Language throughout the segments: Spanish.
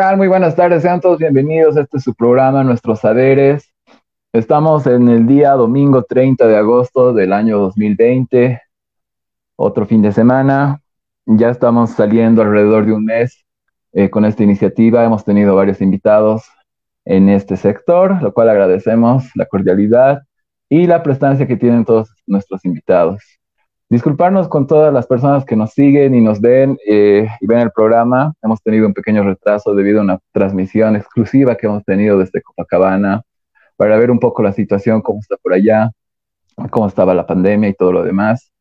¿qué tal? Muy buenas tardes, sean todos bienvenidos. Este es su programa, Nuestros Saberes. Estamos en el día domingo 30 de agosto del año 2020, otro fin de semana. Ya estamos saliendo alrededor de un mes eh, con esta iniciativa. Hemos tenido varios invitados en este sector, lo cual agradecemos la cordialidad y la prestancia que tienen todos nuestros invitados. Disculparnos con todas las personas que nos siguen y nos ven eh, y ven el programa. Hemos tenido un pequeño retraso debido a una transmisión exclusiva que hemos tenido desde Copacabana para ver un poco la situación, cómo está por allá, cómo estaba la pandemia y todo lo demás.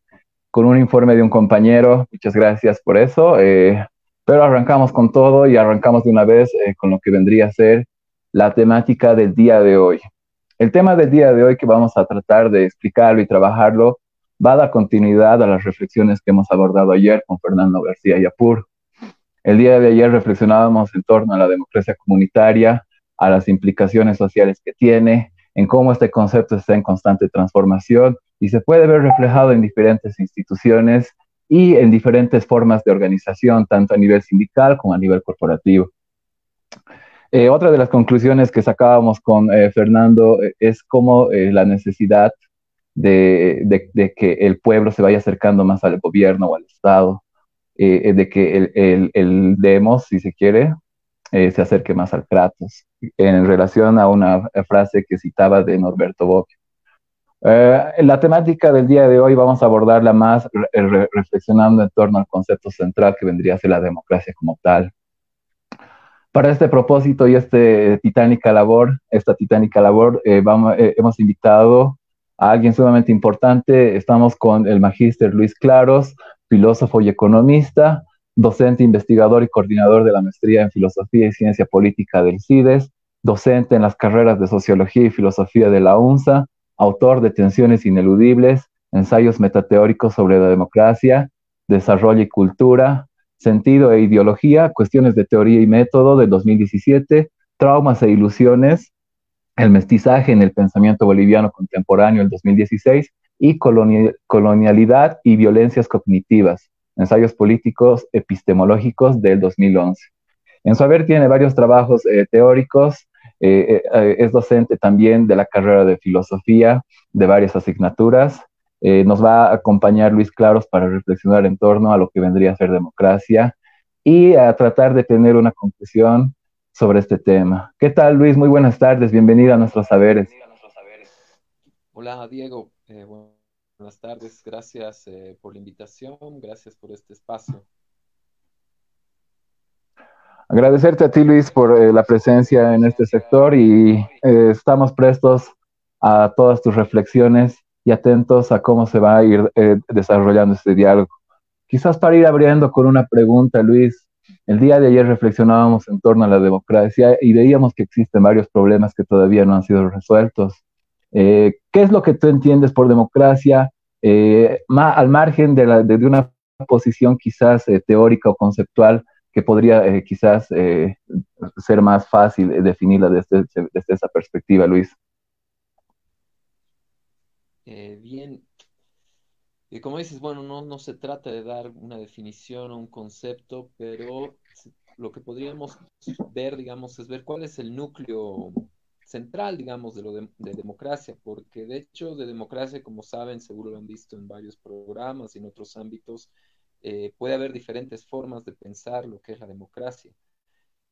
Con un informe de un compañero, muchas gracias por eso. Eh, pero arrancamos con todo y arrancamos de una vez eh, con lo que vendría a ser la temática del día de hoy. El tema del día de hoy que vamos a tratar de explicarlo y trabajarlo va a dar continuidad a las reflexiones que hemos abordado ayer con Fernando García Yapur. El día de ayer reflexionábamos en torno a la democracia comunitaria, a las implicaciones sociales que tiene, en cómo este concepto está en constante transformación y se puede ver reflejado en diferentes instituciones y en diferentes formas de organización, tanto a nivel sindical como a nivel corporativo. Eh, otra de las conclusiones que sacábamos con eh, Fernando eh, es cómo la necesidad de, que el pueblo se vaya acercando más al gobierno o al Estado, eh, eh, de que el, el, demos, si se quiere, eh, se acerque más al Kratos, en relación a una frase que citaba de Norberto Bobbio. la temática del día de hoy vamos a abordarla más reflexionando en torno al concepto central que vendría a ser la democracia como tal. Para este propósito y este titánica labor, esta titánica labor, vamos, hemos invitado a alguien sumamente importante. Estamos con el magíster Luis Claros, filósofo y economista, docente, investigador y coordinador de la maestría en Filosofía y Ciencia Política del CIDES, docente en las carreras de Sociología y Filosofía de la UNSA, autor de Tensiones Ineludibles, ensayos metateóricos sobre la democracia, desarrollo y cultura, sentido e ideología, cuestiones de teoría y método de 2017, traumas e ilusiones, el mestizaje en el pensamiento boliviano contemporáneo el 2016 y colonialidad y violencias cognitivas, ensayos políticos epistemológicos del 2011. En su haber tiene varios trabajos eh, teóricos, eh, eh, es docente también de la carrera de filosofía de varias asignaturas. nos va a acompañar Luis Claros para reflexionar en torno a lo que vendría a ser democracia y a tratar de tener una conclusión sobre este tema. ¿Qué tal, Luis? Muy buenas tardes, bienvenido a nuestros saberes. Hola, Diego. Eh, buenas tardes, gracias eh, por la invitación, gracias por este espacio. Agradecerte a ti, Luis, por eh, la presencia en este sector y estamos prestos a todas tus reflexiones y atentos a cómo se va a ir desarrollando este diálogo. Quizás para ir abriendo con una pregunta, Luis, el día de ayer reflexionábamos en torno a la democracia y veíamos que existen varios problemas que todavía no han sido resueltos. Eh, ¿Qué es lo que tú entiendes por democracia eh, al margen de, una posición quizás eh, teórica o conceptual que podría quizás ser más fácil definirla desde, desde, esa perspectiva, Luis? bien, y como dices, bueno, no, no se trata de dar una definición o un concepto, pero lo que podríamos ver, digamos, es ver cuál es el núcleo central, digamos, de lo de, democracia, porque de hecho de democracia, como saben, seguro lo han visto en varios programas y en otros ámbitos, eh, puede haber diferentes formas de pensar lo que es la democracia.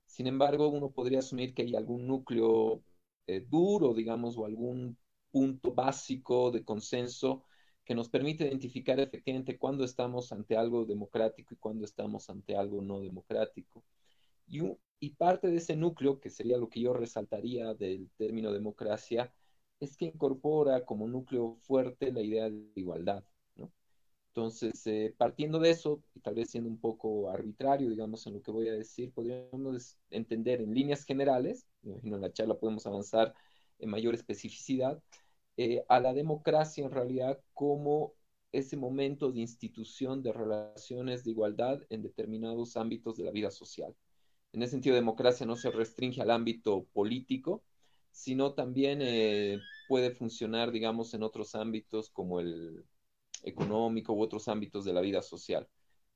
Sin embargo, uno podría asumir que hay algún núcleo eh, duro, digamos, o algún punto básico de consenso que nos permite identificar efectivamente cuándo estamos ante algo democrático y cuándo estamos ante algo no democrático. Y, parte de ese núcleo, que sería lo que yo resaltaría del término democracia, es que incorpora como núcleo fuerte la idea de igualdad. Entonces, eh, partiendo de eso, y tal vez siendo un poco arbitrario, digamos, en lo que voy a decir, podríamos entender en líneas generales, me imagino en la charla podemos avanzar en mayor especificidad, eh, a la democracia en realidad como ese momento de institución de relaciones de igualdad en determinados ámbitos de la vida social. En ese sentido, democracia no se restringe al ámbito político, sino también eh, puede funcionar, digamos, en otros ámbitos como el económico u otros ámbitos de la vida social.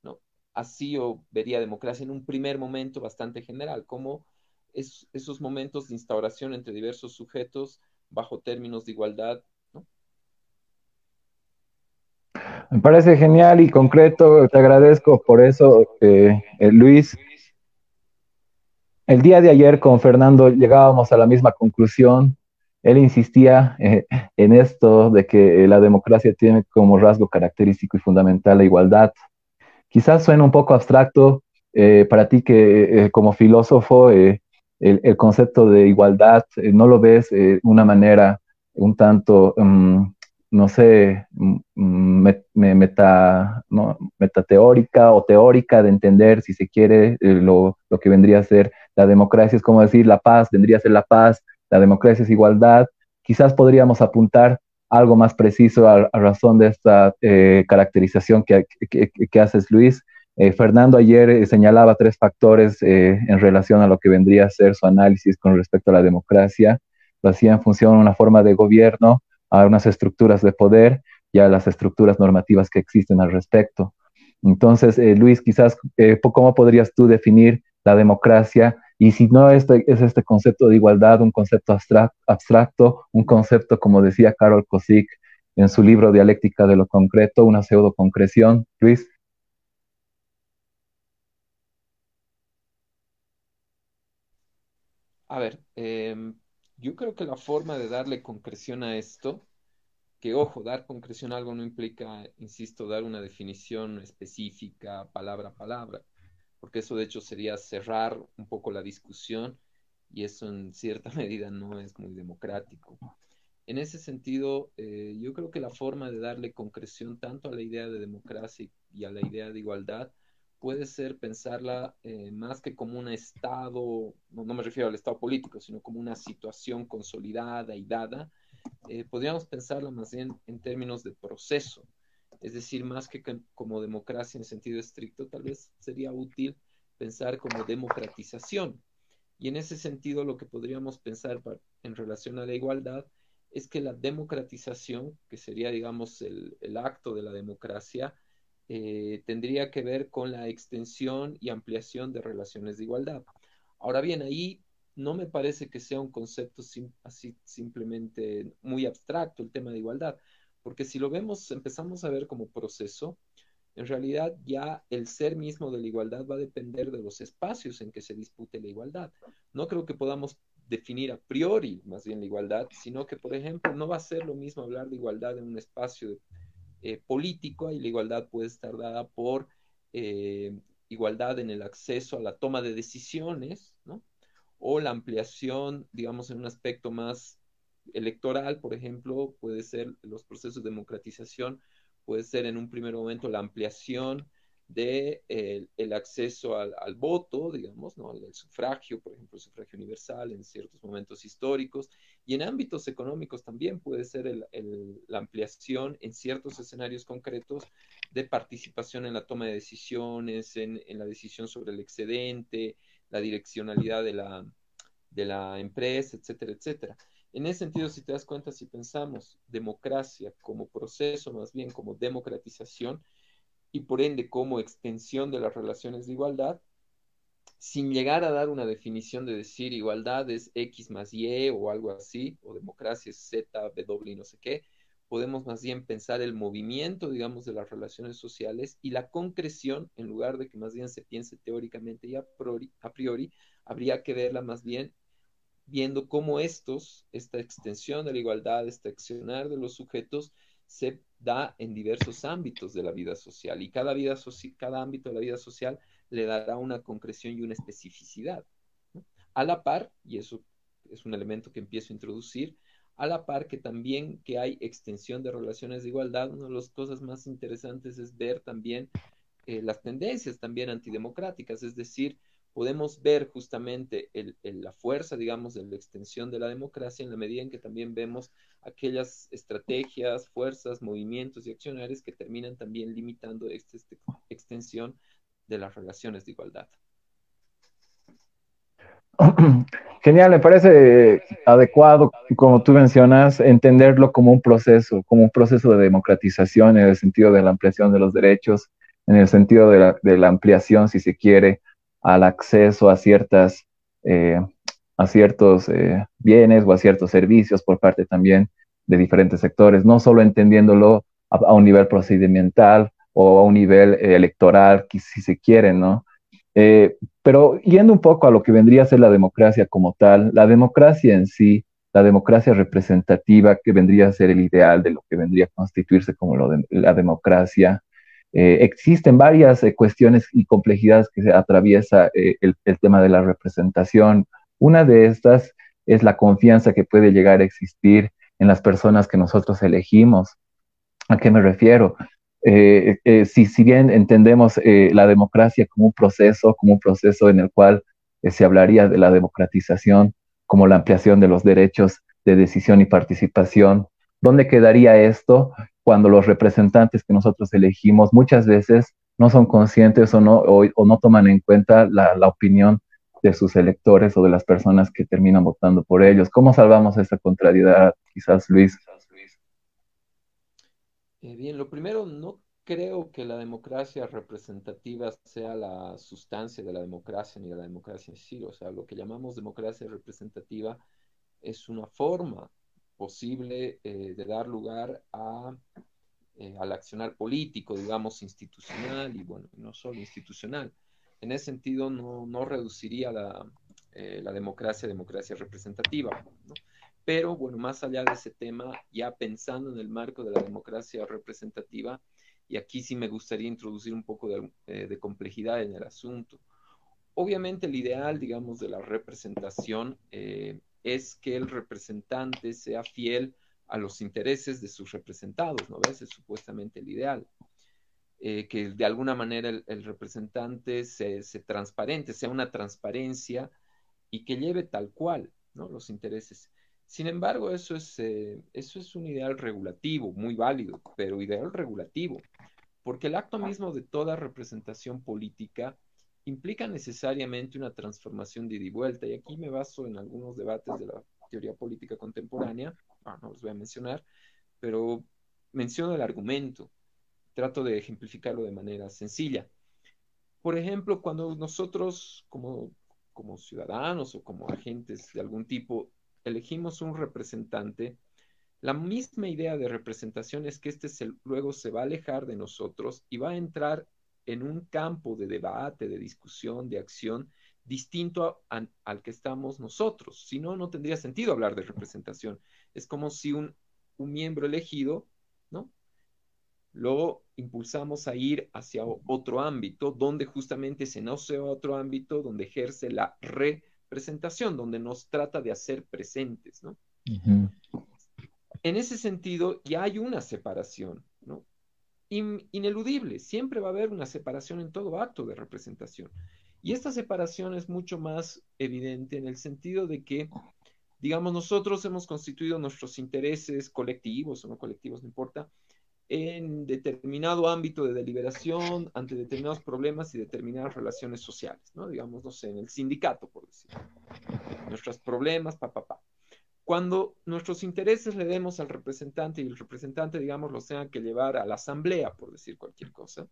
¿no? así yo vería democracia en un primer momento bastante general, como es, esos momentos de instauración entre diversos sujetos bajo términos de igualdad. Me parece genial y concreto, te agradezco por eso, eh, eh, Luis. El día de ayer con Fernando llegábamos a la misma conclusión. Él insistía eh, en esto de que la democracia tiene como rasgo característico y fundamental la igualdad. Quizás suena un poco abstracto para ti que como filósofo el, concepto de igualdad eh, no lo ves de una manera un tanto, mm, no sé, mm, meta, metateórica o teórica de entender, si se quiere, eh, lo, que vendría a ser la democracia, es como decir la paz, vendría a ser la paz, la democracia es igualdad. Quizás podríamos apuntar algo más preciso a, razón de esta eh, caracterización que, que haces, Luis, eh, Fernando ayer eh, señalaba tres factores eh, en relación a lo que vendría a ser su análisis con respecto a la democracia. Lo hacía en función de una forma de gobierno, a unas estructuras de poder y a las estructuras normativas que existen al respecto. Entonces, Luis, quizás, ¿cómo podrías tú definir la democracia? Y si no este, es este concepto de igualdad, un concepto abstracto, un concepto, como decía Carol Kosik en su libro Dialéctica de lo Concreto, una pseudo concreción. Luis. A ver, em, yo creo que la forma de darle concreción a esto, que ojo, dar concreción a algo no implica, insisto, dar una definición específica, palabra a palabra, porque eso de hecho sería cerrar un poco la discusión y eso en cierta medida no es muy democrático. En ese sentido, eh, yo creo que la forma de darle concreción tanto a la idea de democracia y a la idea de igualdad puede ser pensarla eh, más que como un estado, no, me refiero al estado político, sino como una situación consolidada y dada, eh, podríamos pensarla más bien en términos de proceso, es decir, más que como democracia en sentido estricto, tal vez sería útil pensar como democratización. Y en ese sentido, lo que podríamos pensar en relación a la igualdad es que la democratización, que sería, digamos, el, el acto de la democracia, eh, tendría que ver con la extensión y ampliación de relaciones de igualdad. Ahora bien, ahí no me parece que sea un concepto así simplemente muy abstracto el tema de igualdad, porque si lo vemos, empezamos a ver como proceso, en realidad ya el ser mismo de la igualdad va a depender de los espacios en que se dispute la igualdad. No creo que podamos definir a priori más bien la igualdad, sino que, por ejemplo, no va a ser lo mismo hablar de igualdad en un espacio de eh, político y la igualdad puede estar dada por eh, igualdad en el acceso a la toma de decisiones, ¿no? O la ampliación, digamos, en un aspecto más electoral, por ejemplo, puede ser los procesos de democratización, puede ser en un primer momento la ampliación de el, acceso al, voto, digamos, ¿no? al sufragio, por ejemplo, el sufragio universal en ciertos momentos históricos, y en ámbitos económicos también puede ser la ampliación en ciertos escenarios concretos de participación en la toma de decisiones, en, la decisión sobre el excedente, la direccionalidad de la, de la empresa, etcétera, etcétera. En ese sentido, si te das cuenta, si pensamos democracia como proceso, más bien como democratización, y por ende como extensión de las relaciones de igualdad, sin llegar a dar una definición de decir igualdad es X más Y o algo así, o democracia es Z, W no sé qué, podemos más bien pensar el movimiento, digamos, de las relaciones sociales y la concreción, en lugar de que más bien se piense teóricamente y a priori, a priori habría que verla más bien viendo cómo estos, esta extensión de la igualdad, este accionar de los sujetos, se da en diversos ámbitos de la vida social y cada, vida cada ámbito de la vida social le dará una concreción y una especificidad. A la par, y eso es un elemento que empiezo a introducir, a la par que también que hay extensión de relaciones de igualdad, una de las cosas más interesantes es ver también eh, las tendencias también antidemocráticas, es decir, podemos ver justamente la fuerza, digamos, de la extensión de la democracia en la medida en que también vemos aquellas estrategias, fuerzas, movimientos y accionarios que terminan también limitando esta, extensión de las relaciones de igualdad. Genial, me parece adecuado, como tú mencionas, entenderlo como un proceso, como un proceso de democratización en el sentido de la ampliación de los derechos en el sentido de la, ampliación, si se quiere, al acceso a ciertas eh, a ciertos eh, bienes o a ciertos servicios por parte también de diferentes sectores, no solo entendiéndolo a, un nivel procedimental o a un nivel eh, electoral, si se quiere, ¿no? Pero yendo un poco a lo que vendría a ser la democracia como tal, la democracia en sí, la democracia representativa, que vendría a ser el ideal de lo que vendría a constituirse como la democracia, existen varias cuestiones y complejidades que se atraviesa el, el, tema de la representación, una de estas es la confianza que puede llegar a existir en las personas que nosotros elegimos. ¿A qué me refiero? Eh, eh, si, si, bien entendemos eh, la democracia como un proceso, como un proceso en el cual se hablaría de la democratización, como la ampliación de los derechos de decisión y participación, ¿dónde quedaría esto cuando los representantes que nosotros elegimos muchas veces no son conscientes o no, o, no toman en cuenta la, la opinión de sus electores o de las personas que terminan votando por ellos. ¿Cómo salvamos esa contrariedad, quizás Luis? Eh, bien, lo primero, no creo que la democracia representativa sea la sustancia de la democracia ni de la democracia en sí. O sea, lo que llamamos democracia representativa es una forma posible eh, de dar lugar a, eh, al accionar político, digamos, institucional y, bueno, no solo institucional en ese sentido no, reduciría la, eh, la, democracia democracia representativa. Pero bueno, más allá de ese tema, ya pensando en el marco de la democracia representativa, y aquí sí me gustaría introducir un poco de, complejidad en el asunto. Obviamente el ideal, digamos, de la representación es que el representante sea fiel a los intereses de sus representados, ¿no? Ese es supuestamente el ideal. Eh, que de alguna manera el, representante se, transparente, sea una transparencia y que lleve tal cual ¿no? los intereses. Sin embargo, eso es, eh, eso es un ideal regulativo, muy válido, pero ideal regulativo, porque el acto mismo de toda representación política implica necesariamente una transformación de ida y vuelta. Y aquí me baso en algunos debates de la teoría política contemporánea, no los voy a mencionar, pero menciono el argumento trato de ejemplificarlo de manera sencilla. Por ejemplo, cuando nosotros como, como ciudadanos o como agentes de algún tipo elegimos un representante, la misma idea de representación es que este luego se va a alejar de nosotros y va a entrar en un campo de debate, de discusión, de acción distinto al que estamos nosotros. Si no, no tendría sentido hablar de representación. Es como si un, un miembro elegido, ¿no? lo impulsamos a ir hacia otro ámbito, donde justamente se no sea otro ámbito donde ejerce la representación, donde nos trata de hacer presentes, ¿no? En ese sentido, ya hay una separación, ineludible, siempre va a haber una separación en todo acto de representación. Y esta separación es mucho más evidente en el sentido de que, digamos, nosotros hemos constituido nuestros intereses colectivos o no colectivos, no importa, en determinado ámbito de deliberación ante determinados problemas y determinadas relaciones sociales, ¿no? Digamos, no sé, en el sindicato, por decir. Nuestros problemas, pa, pa, pa. Cuando nuestros intereses le demos al representante y el representante, digamos, los tenga que llevar a la asamblea, por decir cualquier cosa,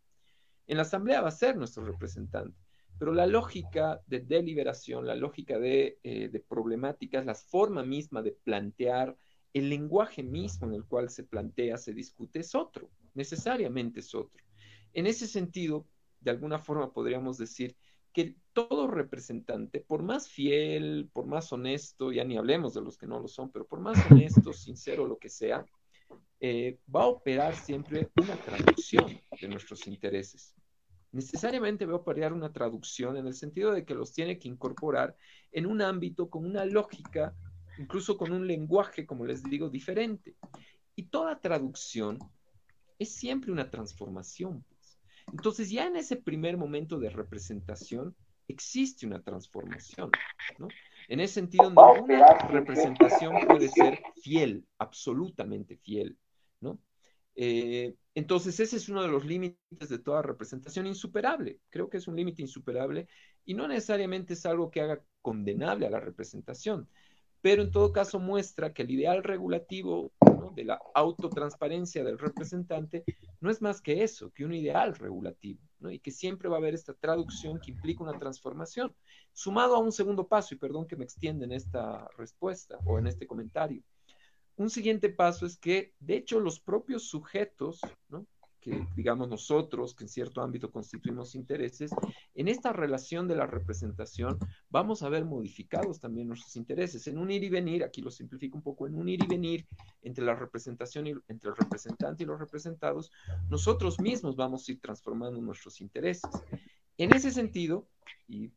en la asamblea va a ser nuestro representante. Pero la lógica de deliberación, la lógica de, eh, de problemáticas, la forma misma de plantear el lenguaje mismo en el cual se plantea, se discute, es otro, necesariamente es otro. En ese sentido, de alguna forma podríamos decir que todo representante, por más fiel, por más honesto, ya ni hablemos de los que no lo son, pero por más honesto, sincero, lo que sea, eh, va a operar siempre una traducción de nuestros intereses. Necesariamente va a operar una traducción en el sentido de que los tiene que incorporar en un ámbito con una lógica incluso con un lenguaje, como les digo, diferente. Y toda traducción es siempre una transformación. Entonces ya en ese primer momento de representación existe una transformación. ¿no? En ese sentido, ninguna representación puede ser fiel, absolutamente fiel. ¿no? Eh, entonces ese es uno de los límites de toda representación insuperable. Creo que es un límite insuperable y no necesariamente es algo que haga condenable a la representación, pero en todo caso muestra que el ideal regulativo de la autotransparencia del representante no es más que eso, que un ideal regulativo, ¿no? y que siempre va a haber esta traducción que implica una transformación, sumado a un segundo paso, y perdón que me extienda en esta respuesta o en este comentario. Un siguiente paso es que, de hecho, los propios sujetos, ¿no? Que digamos nosotros, que en cierto ámbito constituimos intereses, en esta relación de la representación vamos a ver modificados también nuestros intereses. En un ir y venir, aquí lo simplifico un poco, en un ir y venir entre la representación y entre el representante y los representados, nosotros mismos vamos a ir transformando nuestros intereses. En ese sentido, y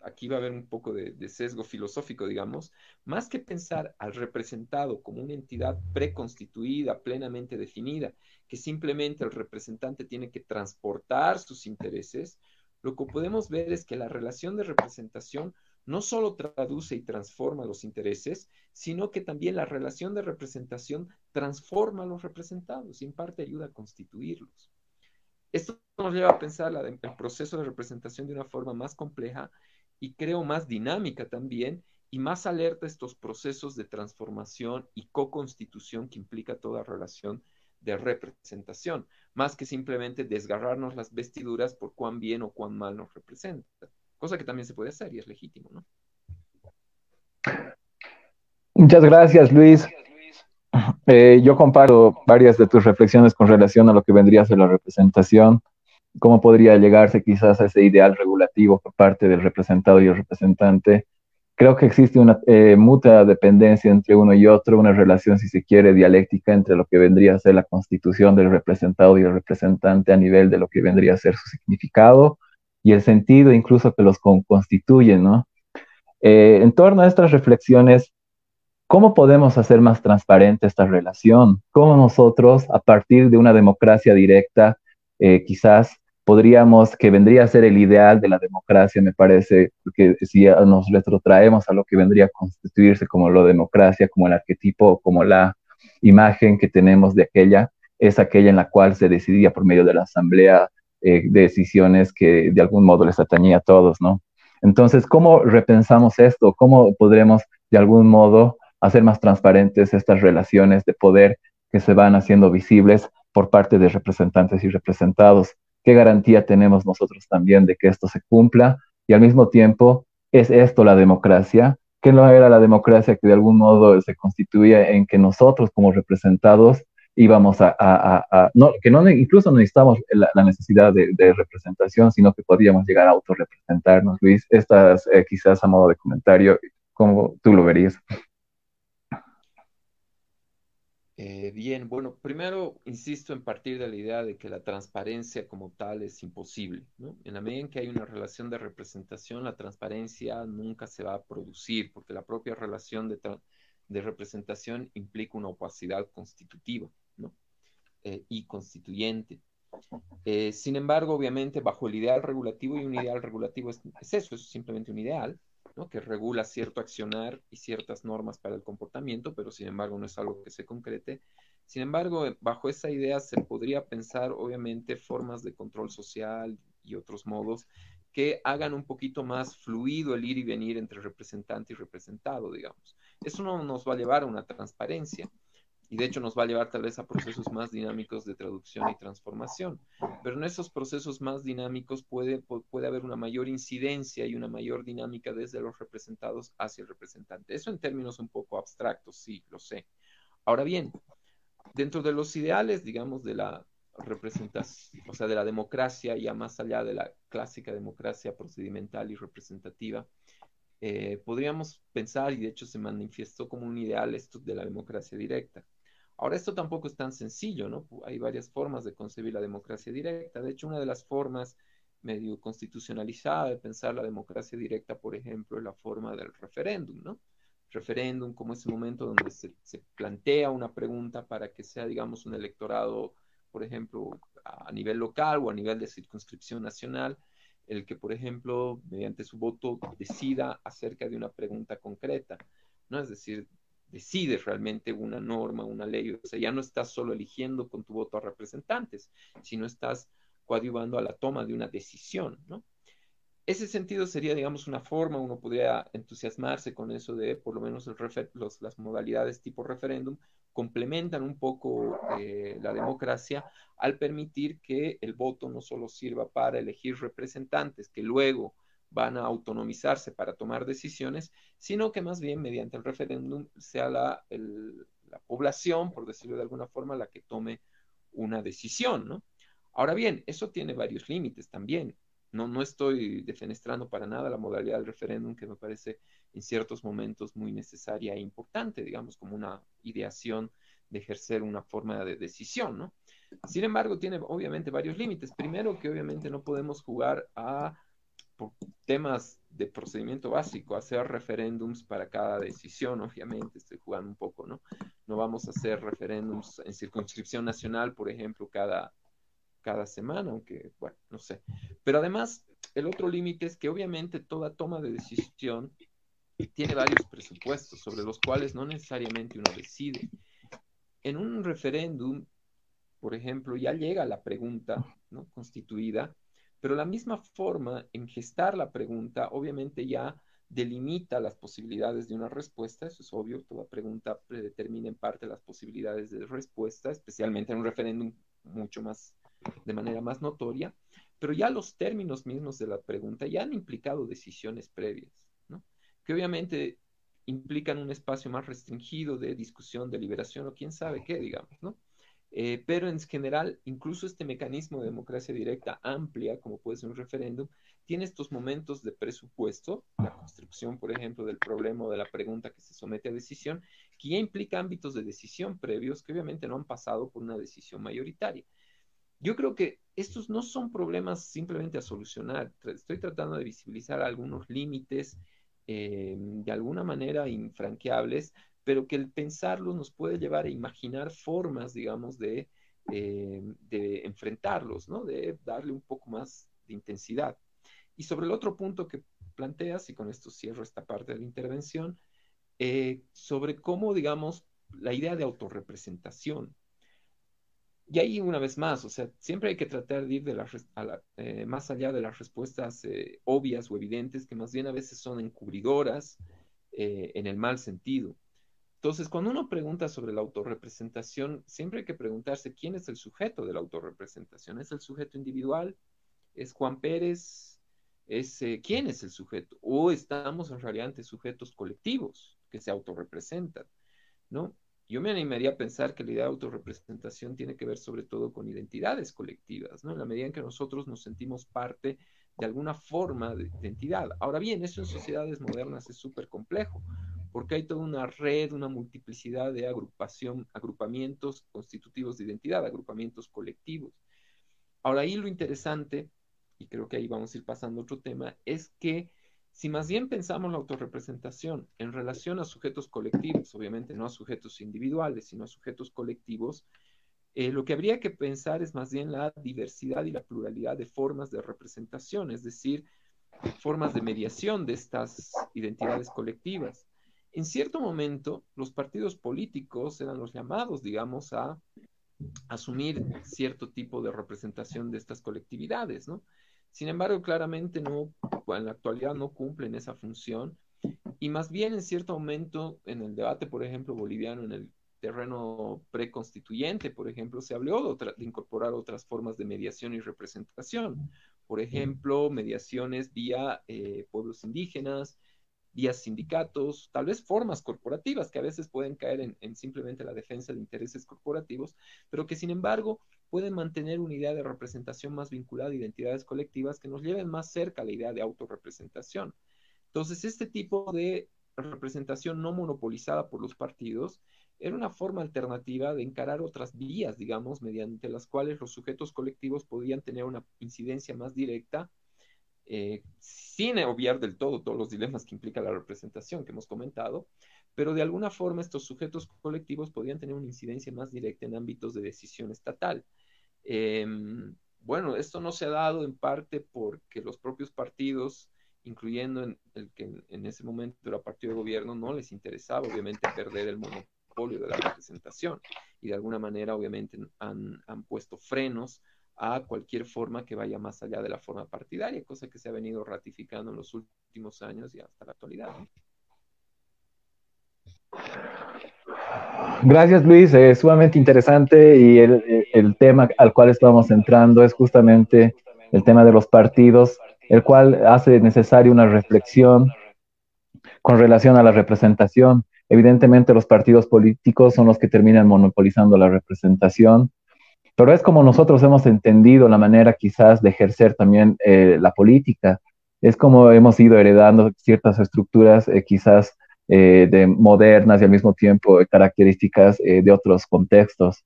aquí va a haber un poco de, sesgo filosófico, digamos, más que pensar al representado como una entidad preconstituida, plenamente definida, que simplemente el representante tiene que transportar sus intereses, lo que podemos ver es que la relación de representación no solo traduce y transforma los intereses, sino que también la relación de representación transforma a los representados y en parte ayuda a constituirlos. Esto nos lleva a pensar el proceso de representación de una forma más compleja y creo más dinámica también y más alerta a estos procesos de transformación y co-constitución que implica toda relación de representación, más que simplemente desgarrarnos las vestiduras por cuán bien o cuán mal nos representa, cosa que también se puede hacer y es legítimo, ¿no? Muchas gracias, Luis. Eh, yo comparto varias de tus reflexiones con relación a lo que vendría a ser la representación cómo podría llegarse quizás a ese ideal regulativo por parte del representado y el representante. Creo que existe una eh, mutua dependencia entre uno y otro, una relación, si se quiere, dialéctica entre lo que vendría a ser la constitución del representado y el representante a nivel de lo que vendría a ser su significado y el sentido incluso que los constituyen, ¿no? Eh, en torno a estas reflexiones, ¿cómo podemos hacer más transparente esta relación? ¿Cómo nosotros, a partir de una democracia directa, eh, quizás podríamos, que vendría a ser el ideal de la democracia, me parece, que si nos retrotraemos a lo que vendría a constituirse como la democracia, como el arquetipo, como la imagen que tenemos de aquella, es aquella en la cual se decidía por medio de la asamblea eh, decisiones que de algún modo les atañía a todos, ¿no? Entonces, ¿cómo repensamos esto? ¿Cómo podremos de algún modo hacer más transparentes estas relaciones de poder que se van haciendo visibles por parte de representantes y representados? ¿Qué garantía tenemos nosotros también de que esto se cumpla? Y al mismo tiempo, ¿es esto la democracia? que no era la democracia que de algún modo se constituía en que nosotros como representados íbamos a, no, que no incluso no necesitamos la, necesidad de, representación, sino que podíamos llegar a autorrepresentarnos, Luis. Estas eh, quizás a modo de comentario, ¿cómo tú lo verías? Eh, bien, bueno, primero insisto en partir de la idea de que la transparencia como tal es imposible, ¿no? En la medida en que hay una relación de representación, la transparencia nunca se va a producir, porque la propia relación de, representación implica una opacidad constitutiva. Eh, y constituyente. Eh, sin embargo, obviamente, bajo el ideal regulativo, y un ideal regulativo es eso, es simplemente un ideal, que regula cierto accionar y ciertas normas para el comportamiento, pero sin embargo no es algo que se concrete. Sin embargo, eh, bajo esa idea se podría pensar, obviamente, formas de control social y otros modos que hagan un poquito más fluido el ir y venir entre representante y representado, digamos. Eso no nos va a llevar a una transparencia, y de hecho nos va a llevar tal vez a procesos más dinámicos de traducción y transformación. Pero en esos procesos más dinámicos puede, puede haber una mayor incidencia y una mayor dinámica desde los representados hacia el representante. Eso en términos un poco abstractos, sí, lo sé. Ahora bien, dentro de los ideales, digamos, de la representación, o sea, de la democracia, ya más allá de la clásica democracia procedimental y representativa, eh, podríamos pensar, y de hecho se manifestó como un ideal esto de la democracia directa. Ahora, esto tampoco es tan sencillo, ¿no? Hay varias formas de concebir la democracia directa. De hecho, una de las formas medio constitucionalizada de pensar la democracia directa, por ejemplo, es la forma del referéndum, ¿no? Referéndum como ese momento donde se, se, plantea una pregunta para que sea, digamos, un electorado, por ejemplo, a nivel local o a nivel de circunscripción nacional, el que, por ejemplo, mediante su voto decida acerca de una pregunta concreta, ¿no? Es decir, decides realmente una norma, una ley. O sea, ya no estás solo eligiendo con tu voto a representantes, sino estás coadyuvando a la toma de una decisión, ¿no? Ese sentido sería, digamos, una forma, uno podría entusiasmarse con eso de, por lo menos, los, las modalidades tipo referéndum, complementan un poco eh, la democracia al permitir que el voto no solo sirva para elegir representantes que luego van a autonomizarse para tomar decisiones, sino que más bien mediante el referéndum sea la, la población, por decirlo de alguna forma, la que tome una decisión, ¿no? Ahora bien, eso tiene varios límites también. No, no estoy defenestrando para nada la modalidad del referéndum que me parece en ciertos momentos muy necesaria e importante, digamos, como una ideación de ejercer una forma de decisión, ¿no? Sin embargo, tiene obviamente varios límites. Primero, que obviamente no podemos jugar a por temas de procedimiento básico, hacer referéndums para cada decisión, obviamente, estoy jugando un poco, ¿no? No vamos a hacer referéndums en circunscripción nacional, por ejemplo, cada, cada semana, aunque, bueno, no sé. Pero además, el otro límite es que obviamente toda toma de decisión tiene varios presupuestos sobre los cuales no necesariamente uno decide. En un referéndum, por ejemplo, ya llega la pregunta ¿no? constituida pero la misma forma en gestar la pregunta, obviamente ya delimita las posibilidades de una respuesta, eso es obvio, toda pregunta predetermina en parte las posibilidades de respuesta, especialmente en un referéndum mucho más, de manera más notoria, pero ya los términos mismos de la pregunta ya han implicado decisiones previas, ¿no? Que obviamente implican un espacio más restringido de discusión, deliberación o quién sabe qué, digamos, ¿no? Eh, pero en general, incluso este mecanismo de democracia directa amplia, como puede ser un referéndum, tiene estos momentos de presupuesto, la construcción, por ejemplo, del problema o de la pregunta que se somete a decisión, que ya implica ámbitos de decisión previos que obviamente no han pasado por una decisión mayoritaria. Yo creo que estos no son problemas simplemente a solucionar. Estoy tratando de visibilizar algunos límites eh, de alguna manera infranqueables, pero que el pensarlo nos puede llevar a imaginar formas, digamos, de, eh, de enfrentarlos, ¿no? De darle un poco más de intensidad. Y sobre el otro punto que planteas, y con esto cierro esta parte de la intervención, eh, sobre cómo, digamos, la idea de autorrepresentación. Y ahí una vez más, o sea, siempre hay que tratar de ir de la, eh, más allá de las respuestas obvias o evidentes, que más bien a veces son encubridoras en el mal sentido. Entonces, cuando uno pregunta sobre la autorrepresentación, siempre hay que preguntarse quién es el sujeto de la autorrepresentación. ¿Es el sujeto individual? ¿Es Juan Pérez? ¿Es, eh, ¿Quién es el sujeto? ¿O estamos en realidad ante sujetos colectivos que se autorrepresentan? ¿no? Yo me animaría a pensar que la idea de autorrepresentación tiene que ver sobre todo con identidades colectivas, ¿no? En la medida en que nosotros nos sentimos parte de alguna forma de identidad. Ahora bien, eso en sociedades modernas es súper complejo, porque hay toda una red, una multiplicidad de agrupación, agrupamientos constitutivos de identidad, agrupamientos colectivos. Ahora ahí lo interesante, y creo que ahí vamos a ir pasando a otro tema, es que si más bien pensamos la autorrepresentación en relación a sujetos colectivos, obviamente no a sujetos individuales, sino a sujetos colectivos, eh, lo que habría que pensar es más bien la diversidad y la pluralidad de formas de representación, es decir, formas de mediación de estas identidades colectivas en cierto momento los partidos políticos eran los llamados, digamos, a asumir cierto tipo de representación de estas colectividades, ¿no? Sin embargo, claramente no, en la actualidad no cumplen esa función y más bien en cierto momento en el debate, por ejemplo, boliviano, en el terreno preconstituyente, por ejemplo, se habló de, incorporar otras formas de mediación y representación. Por ejemplo, mediaciones vía eh, pueblos indígenas, vías sindicatos, tal vez formas corporativas que a veces pueden caer en, simplemente la defensa de intereses corporativos, pero que sin embargo pueden mantener una idea de representación más vinculada a identidades colectivas que nos lleven más cerca a la idea de autorrepresentación. Entonces, este tipo de representación no monopolizada por los partidos era una forma alternativa de encarar otras vías, digamos, mediante las cuales los sujetos colectivos podían tener una incidencia más directa eh, sin obviar del todo todos los dilemas que implica la representación que hemos comentado, pero de alguna forma estos sujetos colectivos podían tener una incidencia más directa en ámbitos de decisión estatal. Em, bueno, esto no se ha dado en parte porque los propios partidos, incluyendo en el que en, ese momento era partido de gobierno, no les interesaba obviamente perder el monopolio de la representación y de alguna manera obviamente han, han puesto frenos a cualquier forma que vaya más allá de la forma partidaria, cosa que se ha venido ratificando en los últimos años y hasta la actualidad. gracias Luis, es sumamente interesante y el, el, tema al cual estamos entrando es justamente el tema de los partidos, el cual hace necesaria una reflexión con relación a la representación. Evidentemente los partidos políticos son los que terminan monopolizando la representación, pero es como nosotros hemos entendido la manera quizás de ejercer también eh, la política. Es como hemos ido heredando ciertas estructuras eh, quizás eh, de modernas y al mismo tiempo características de otros contextos.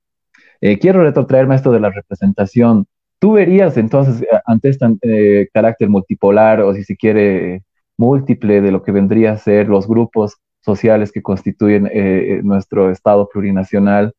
quiero retrotraerme a esto de la representación. ¿Tú verías entonces ante este carácter multipolar o si se quiere múltiple de lo que vendría a ser los grupos sociales que constituyen nuestro Estado plurinacional,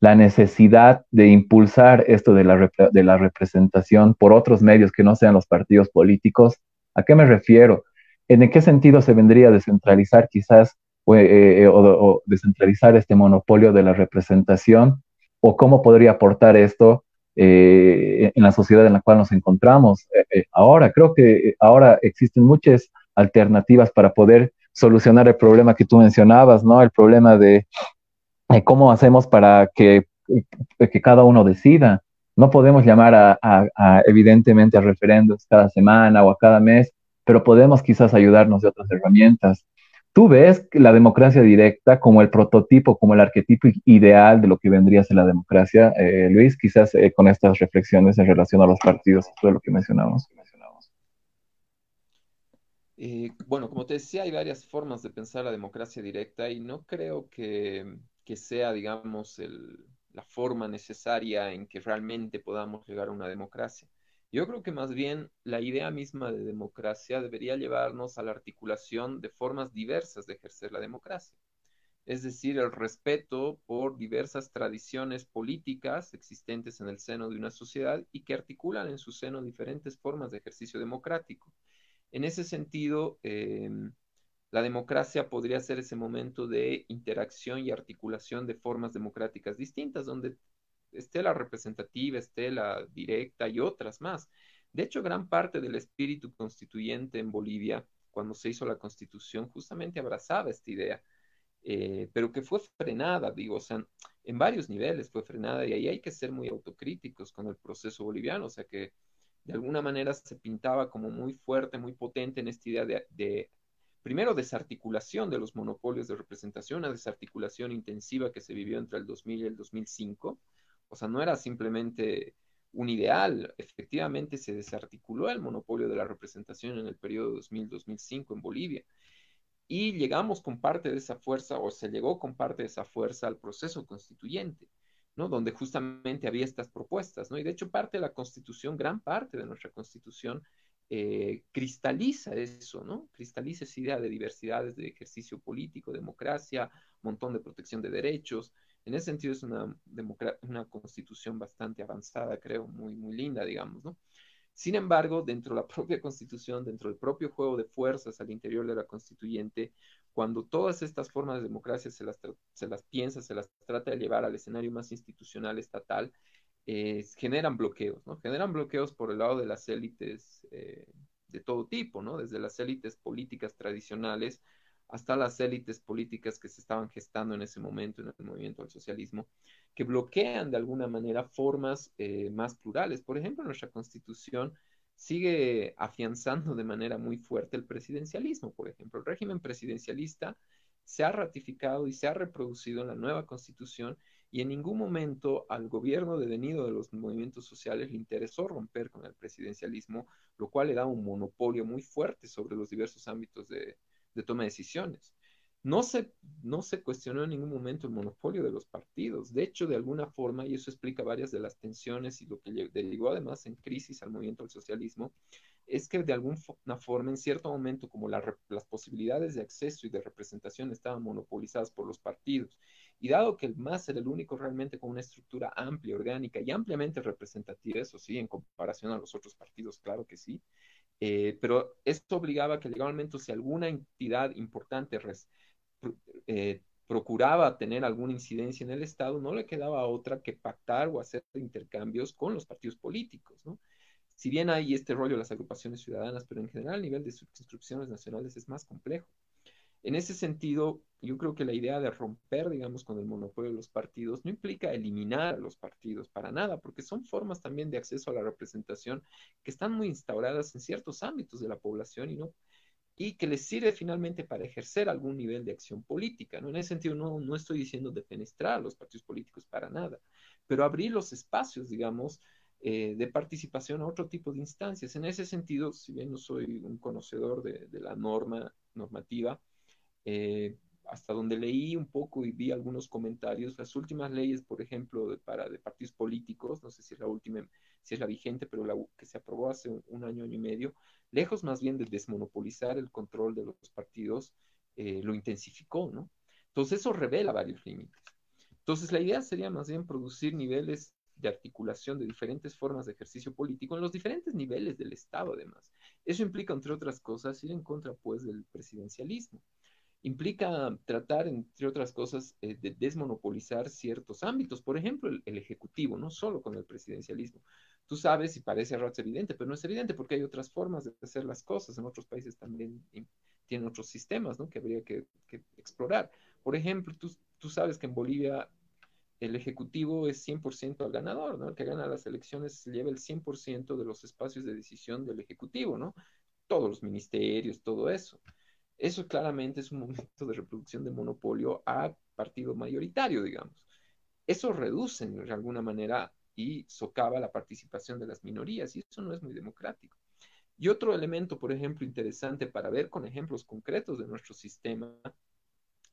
la necesidad de impulsar esto de la, de la representación por otros medios que no sean los partidos políticos. ¿A qué me refiero? ¿En qué sentido se vendría a descentralizar quizás eh, eh, o, descentralizar este monopolio de la representación? ¿O cómo podría aportar esto eh, en la sociedad en la cual nos encontramos ahora? Creo que ahora existen muchas alternativas para poder solucionar el problema que tú mencionabas, ¿no? El problema de cómo hacemos para que, que, cada uno decida. No podemos llamar a, evidentemente a referendos cada semana o a cada mes, pero podemos quizás ayudarnos de otras herramientas. ¿Tú ves la democracia directa como el prototipo, como el arquetipo ideal de lo que vendría a ser la democracia, eh, Luis? Quizás eh, con estas reflexiones en relación a los partidos, todo lo que mencionamos. Eh, bueno, como te decía, hay varias formas de pensar la democracia directa y no creo que que sea, digamos, la forma necesaria en que realmente podamos llegar a una democracia. Yo creo que más bien la idea misma de democracia debería llevarnos a la articulación de formas diversas de ejercer la democracia. Es decir, el respeto por diversas tradiciones políticas existentes en el seno de una sociedad y que articulan en su seno diferentes formas de ejercicio democrático. En ese sentido, em, la democracia podría ser ese momento de interacción y articulación de formas democráticas distintas, donde esté la representativa, esté la directa y otras más. De hecho, gran parte del espíritu constituyente en Bolivia, cuando se hizo la constitución, justamente abrazaba esta idea, eh, pero que fue frenada, digo, o sea, en varios niveles fue frenada y ahí hay que ser muy autocríticos con el proceso boliviano, o sea que de alguna manera se pintaba como muy fuerte, muy potente en esta idea de primero desarticulación de los monopolios de representación, una desarticulación intensiva que se vivió entre el 2000 y el 2005. O sea, no era simplemente un ideal, efectivamente se desarticuló el monopolio de la representación en el periodo 2000-2005 en Bolivia. Y llegamos con parte de esa fuerza, o se llegó con parte de esa fuerza al proceso constituyente, ¿no? Donde justamente había estas propuestas, ¿no? Y de hecho parte de la constitución, gran parte de nuestra constitución, eh, cristaliza eso, ¿no? Cristaliza esa idea de diversidades de ejercicio político, democracia, montón de protección de derechos. En ese sentido es una, constitución bastante avanzada, creo, muy, muy linda, digamos, ¿no? Sin embargo, dentro de la propia constitución, dentro del propio juego de fuerzas al interior de la constituyente, cuando todas estas formas de democracia se las, se las piensa, se las trata de llevar al escenario más institucional, estatal, eh, generan bloqueos, ¿no? Generan bloqueos por el lado de las élites eh, de todo tipo, ¿no? Desde las élites políticas tradicionales hasta las élites políticas que se estaban gestando en ese momento en el movimiento del socialismo, que bloquean de alguna manera formas eh, más plurales. Por ejemplo, nuestra constitución sigue afianzando de manera muy fuerte el presidencialismo, por ejemplo. El régimen presidencialista se ha ratificado y se ha reproducido en la nueva constitución y en ningún momento al gobierno devenido de los movimientos sociales le interesó romper con el presidencialismo, lo cual le da un monopolio muy fuerte sobre los diversos ámbitos de, toma de decisiones. No se, no se cuestionó en ningún momento el monopolio de los partidos. De hecho, de alguna forma, y eso explica varias de las tensiones y lo que derivó además en crisis al movimiento del socialismo, es que de alguna forma, en cierto momento, como las posibilidades de acceso y de representación estaban monopolizadas por los partidos y dado que el MAS era el único realmente con una estructura amplia, orgánica y ampliamente representativa, eso sí, en comparación a los otros partidos, claro que sí, eh, pero esto obligaba que legalmente si alguna entidad importante eh, procuraba tener alguna incidencia en el Estado, no le quedaba otra que pactar o hacer intercambios con los partidos políticos, ¿no? Si bien hay este rollo de las agrupaciones ciudadanas, pero en general a nivel de instrucciones nacionales es más complejo. En ese sentido, yo creo que la idea de romper, digamos, con el monopolio de los partidos no implica eliminar a los partidos para nada, porque son formas también de acceso a la representación que están muy instauradas en ciertos ámbitos de la población y no y que les sirve finalmente para ejercer algún nivel de acción política. ¿no? En ese sentido, no, no estoy diciendo defenestrar a los partidos políticos para nada, pero abrir los espacios, digamos, eh, de participación a otro tipo de instancias. En ese sentido, si bien no soy un conocedor de, de la norma normativa, eh, hasta donde leí un poco y vi algunos comentarios, las últimas leyes, por ejemplo, de, para, de partidos políticos, no sé si es la última, si es la vigente, pero la que se aprobó hace un, año, año y medio, lejos más bien de desmonopolizar el control de los partidos, eh, lo intensificó, ¿no? Entonces eso revela varios límites. Entonces la idea sería más bien producir niveles de articulación de diferentes formas de ejercicio político en los diferentes niveles del Estado, además. Eso implica, entre otras cosas, ir en contra, pues, del presidencialismo implica tratar, entre otras cosas, eh, de desmonopolizar ciertos ámbitos, por ejemplo, el, Ejecutivo, no solo con el presidencialismo. Tú sabes, y parece a evidente, pero no es evidente porque hay otras formas de hacer las cosas. En otros países también tienen otros sistemas ¿no? que habría que, explorar. Por ejemplo, tú, tú, sabes que en Bolivia el Ejecutivo es 100% al ganador, ¿no? El que gana las elecciones lleva el 100% de los espacios de decisión del Ejecutivo, ¿no? Todos los ministerios, todo eso. Eso claramente es un momento de reproducción de monopolio a partido mayoritario, digamos. Eso reduce de alguna manera y socava la participación de las minorías y eso no es muy democrático. Y otro elemento, por ejemplo, interesante para ver con ejemplos concretos de nuestro sistema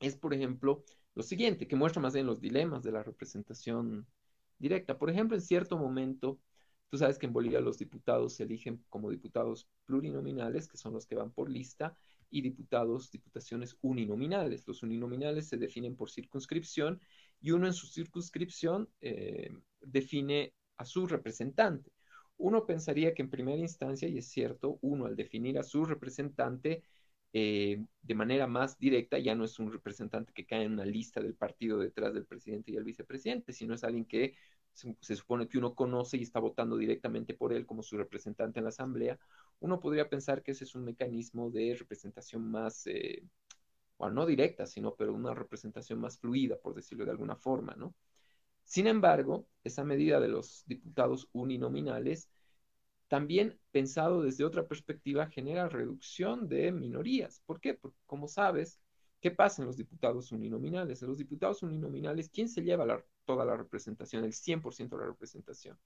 es, por ejemplo, lo siguiente, que muestra más bien los dilemas de la representación directa. Por ejemplo, en cierto momento, tú sabes que en Bolivia los diputados se eligen como diputados plurinominales, que son los que van por lista, y diputados, diputaciones uninominales. Los uninominales se definen por circunscripción y uno en su circunscripción eh, define a su representante. Uno pensaría que en primera instancia, y es cierto, uno al definir a su representante eh, de manera más directa ya no es un representante que cae en una lista del partido detrás del presidente y el vicepresidente, sino es alguien que se, supone que uno conoce y está votando directamente por él como su representante en la asamblea, uno podría pensar que ese es un mecanismo de representación más, eh, bueno, no directa, sino pero una representación más fluida, por decirlo de alguna forma, ¿no? Sin embargo, esa medida de los diputados uninominales, también pensado desde otra perspectiva, genera reducción de minorías. ¿Por qué? Porque, como sabes, ¿qué pasa en los diputados uninominales? En los diputados uninominales, ¿quién se lleva la toda la representación, el 100% de la representación.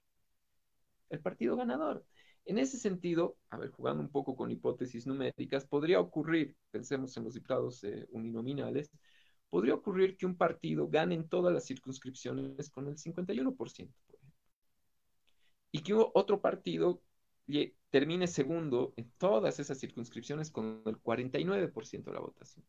El partido ganador. En ese sentido, a ver, jugando un poco con hipótesis numéricas, podría ocurrir, pensemos en los diputados eh, uninominales, podría ocurrir que un partido gane en todas las circunscripciones con el 51%, por ejemplo, y que otro partido termine segundo en todas esas circunscripciones con el 49% de la votación.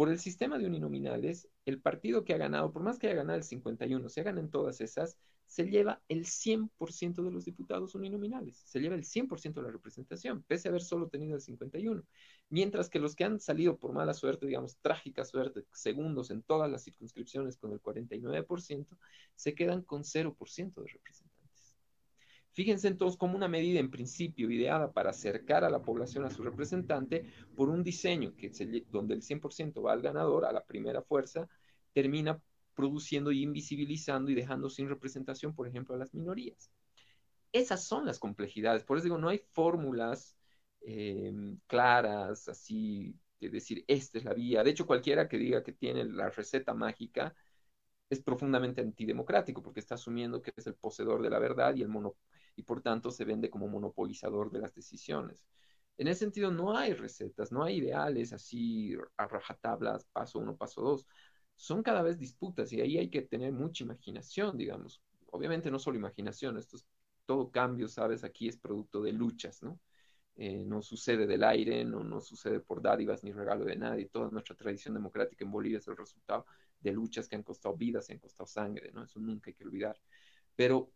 Por el sistema de uninominales, el partido que ha ganado, por más que haya ganado el 51, se hagan en todas esas, se lleva el 100% de los diputados uninominales, se lleva el 100% de la representación, pese a haber solo tenido el 51. Mientras que los que han salido por mala suerte, digamos, trágica suerte, segundos en todas las circunscripciones con el 49%, se quedan con 0% de representación. Fíjense entonces como una medida en principio ideada para acercar a la población a su representante por un diseño que donde el 100% va al ganador, a la primera fuerza, termina produciendo y invisibilizando y dejando sin representación, por ejemplo, a las minorías. Esas son las complejidades. Por eso digo, no hay fórmulas em, claras, así, de decir, esta es la vía. De hecho, cualquiera que diga que tiene la receta mágica es profundamente antidemocrático, porque está asumiendo que es el poseedor de la verdad y el monopolio y por tanto se vende como monopolizador de las decisiones. En ese sentido, no hay recetas, no hay ideales así a rajatablas, paso uno, paso dos. Son cada vez disputas y ahí hay que tener mucha imaginación, digamos. Obviamente no solo imaginación, esto es todo cambio, sabes, aquí es producto de luchas, ¿no? Eh, no sucede del aire, no, no sucede por dádivas ni regalo de nadie. Toda nuestra tradición democrática en Bolivia es el resultado de luchas que han costado vidas y han costado sangre, ¿no? Eso nunca hay que olvidar. Pero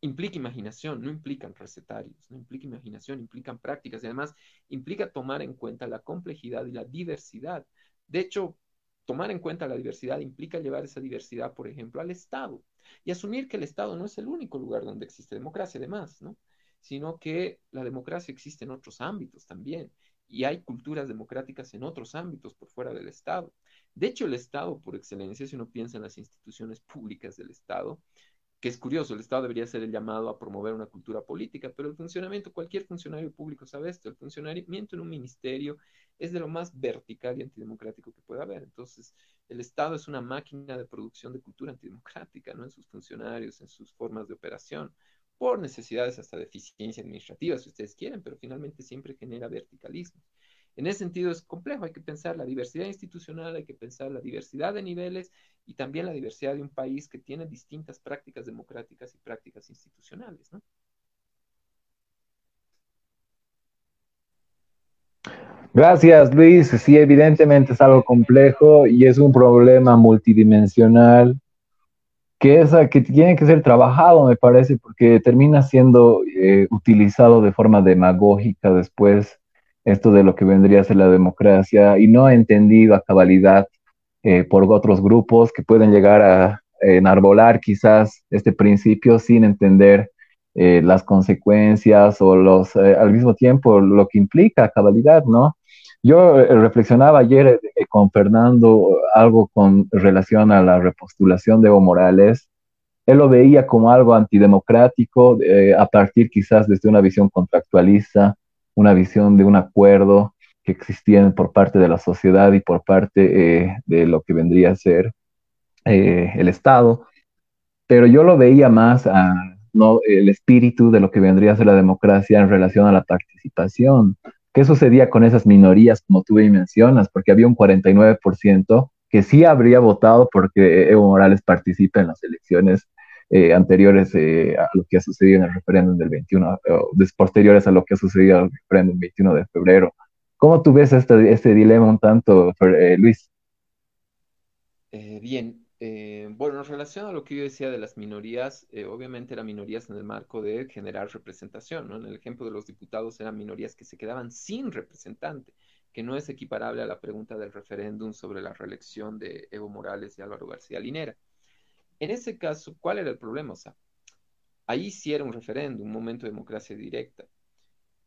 implica imaginación, no implican recetarios, no implica imaginación, implican prácticas y además implica tomar en cuenta la complejidad y la diversidad. De hecho, tomar en cuenta la diversidad implica llevar esa diversidad, por ejemplo, al Estado y asumir que el Estado no es el único lugar donde existe democracia, además, ¿no? Sino que la democracia existe en otros ámbitos también y hay culturas democráticas en otros ámbitos por fuera del Estado. De hecho, el Estado, por excelencia, si uno piensa en las instituciones públicas del Estado, que es curioso, el Estado debería ser el llamado a promover una cultura política, pero el funcionamiento, cualquier funcionario público sabe esto, el funcionamiento en un ministerio es de lo más vertical y antidemocrático que puede haber. Entonces, el Estado es una máquina de producción de cultura antidemocrática, ¿no? En sus funcionarios, en sus formas de operación, por necesidades hasta de eficiencia administrativa, si ustedes quieren, pero finalmente siempre genera verticalismo. En ese sentido es complejo, hay que pensar la diversidad institucional, hay que pensar la diversidad de niveles y también la diversidad de un país que tiene distintas prácticas democráticas y prácticas institucionales. Gracias, Luis. Sí, evidentemente es algo complejo y es un problema multidimensional que, es, que tiene que ser trabajado, me parece, porque termina siendo eh, utilizado de forma demagógica después esto de lo que vendría a ser la democracia y no entendido a cabalidad eh, por otros grupos que pueden llegar a enarbolar quizás este principio sin entender eh, las consecuencias o los, eh, al mismo tiempo lo que implica cabalidad, ¿no? Yo reflexionaba ayer con Fernando algo con relación a la repostulación de Evo Morales. Él lo veía como algo antidemocrático a partir quizás desde una visión contractualista, una visión de un acuerdo que existía por parte de la sociedad y por parte eh, de lo que vendría a ser eh, el Estado, pero yo lo veía más a el espíritu de lo que vendría a ser la democracia en relación a la participación. ¿Qué sucedía con esas minorías, como tú bien mencionas? Porque había un 49% que sí habría votado porque Evo Morales participe en las elecciones eh, anteriores eh, a lo que ha sucedido en el referéndum del 21, o posteriores a lo que ha sucedido el referéndum del 21 de febrero. ¿Cómo tú ves este, este dilema un tanto, eh, Luis? bien, bueno, en relación a lo que yo decía de las minorías, obviamente eran minorías en el marco de generar representación, ¿no? En el ejemplo de los diputados eran minorías que se quedaban sin representante, que no es equiparable a la pregunta del referéndum sobre la reelección de Evo Morales y Álvaro García Linera. En ese caso, ¿cuál era el problema? O sea, ahí sí era un referéndum, un momento de democracia directa.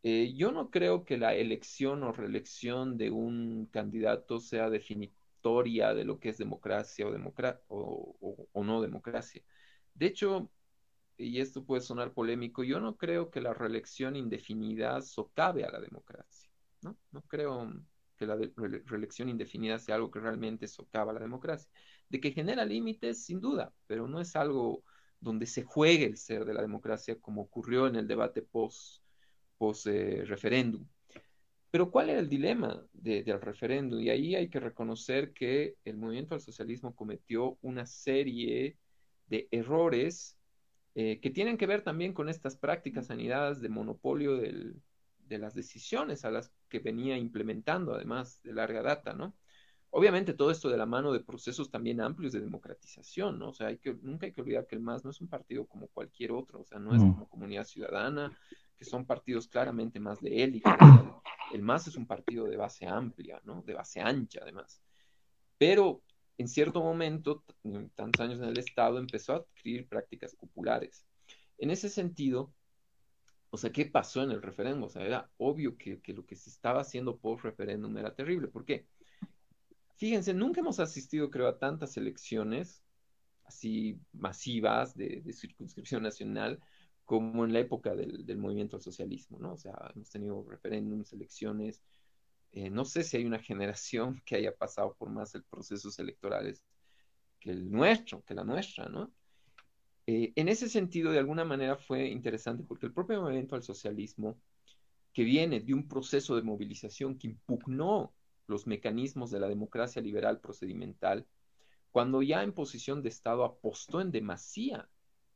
Eh, yo no creo que la elección o reelección de un candidato sea definitoria de lo que es democracia o, no democracia. De hecho, y esto puede sonar polémico, yo no creo que la reelección indefinida socave a la democracia. No, no creo que la reelección indefinida sea algo que realmente socava la democracia de que genera límites, sin duda, pero no es algo donde se juegue el ser de la democracia como ocurrió en el debate post, post eh, referéndum. Pero ¿cuál era el dilema del referéndum? Y ahí hay que reconocer que el movimiento al socialismo cometió una serie de errores eh, que tienen que ver también con estas prácticas anidadas de monopolio de las decisiones a las que venía implementando, además de larga data, ¿no? Obviamente todo esto de la mano de procesos también amplios de democratización, ¿no? O sea, hay que, nunca hay que olvidar que el MAS no es un partido como cualquier otro, o sea, no es mm. como Comunidad Ciudadana, que son partidos claramente más de élite. El MAS es un partido de base amplia, ¿no? De base ancha, además. Pero en cierto momento, tantos años en el Estado, empezó a adquirir prácticas populares. En ese sentido, o sea, ¿qué pasó en el referéndum? O sea, era obvio que, que lo que se estaba haciendo post referéndum era terrible. ¿Por qué? Fíjense, nunca hemos asistido, creo, a tantas elecciones así masivas de, circunscripción nacional como en la época del, movimiento al socialismo, ¿no? O sea, hemos tenido referéndums, elecciones. Eh, no sé si hay una generación que haya pasado por más procesos electorales que el nuestro, que la nuestra, ¿no? Eh, en ese sentido, de alguna manera fue interesante porque el propio movimiento al socialismo, que viene de un proceso de movilización que impugnó los mecanismos de la democracia liberal procedimental, cuando ya en posición de Estado apostó en demasía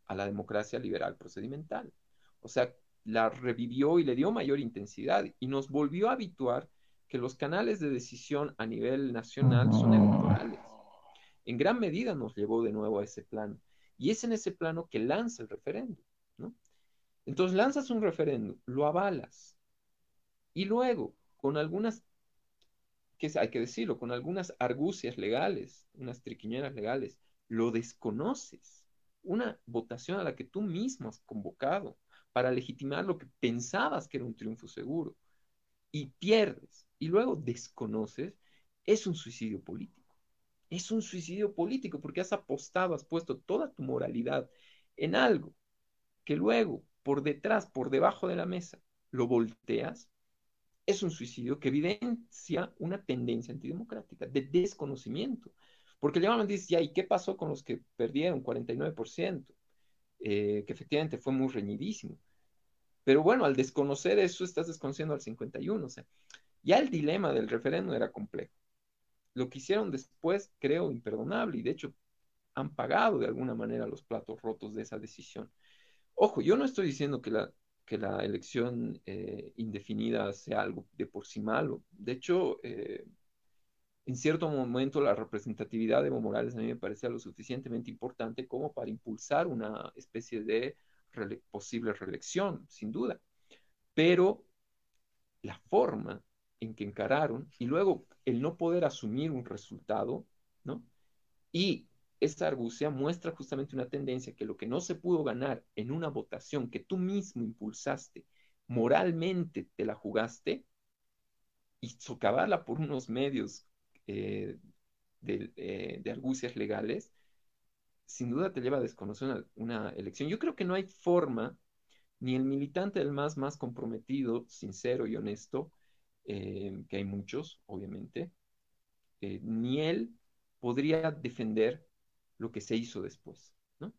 a la democracia liberal procedimental. O sea, la revivió y le dio mayor intensidad y nos volvió a habituar que los canales de decisión a nivel nacional son electorales. En gran medida nos llevó de nuevo a ese plano. Y es en ese plano que lanza el referéndum. Entonces lanzas un referéndum, lo avalas. Y luego, con algunas que hay que decirlo, con algunas argucias legales, unas triquiñeras legales, lo desconoces. Una votación a la que tú mismo has convocado para legitimar lo que pensabas que era un triunfo seguro. y pierdes y luego desconoces, es un suicidio político. Es un suicidio político porque has apostado, has puesto toda tu moralidad en algo que luego por detrás, por debajo de la mesa, lo volteas, es un suicidio que evidencia una tendencia antidemocrática de desconocimiento. Porque me dice, ya, ¿y qué pasó con los que perdieron 49%? Eh, que efectivamente fue muy reñidísimo. Pero bueno, al desconocer eso, estás desconociendo al 51. O sea, ya el dilema del referéndum era complejo. Lo que hicieron después, creo, imperdonable, y de hecho han pagado de alguna manera los platos rotos de esa decisión. Ojo, yo no estoy diciendo que la, que la elección eh, indefinida sea algo de por sí malo. De hecho, eh, en cierto momento la representatividad de Evo Morales a mí me parecía lo suficientemente importante como para impulsar una especie de posible reelección, sin duda. Pero la forma en que encararon y luego el no poder asumir un resultado, ¿no? Y esta argucia muestra justamente una tendencia que lo que no se pudo ganar en una votación que tú mismo impulsaste, moralmente te la jugaste, y socavarla por unos medios eh, eh, de, argucias legales, sin duda te lleva a desconocer una, elección. Yo creo que no hay forma, ni el militante del más, más comprometido, sincero y honesto, eh, que hay muchos, obviamente, ni él podría defender lo que se hizo después. ¿no?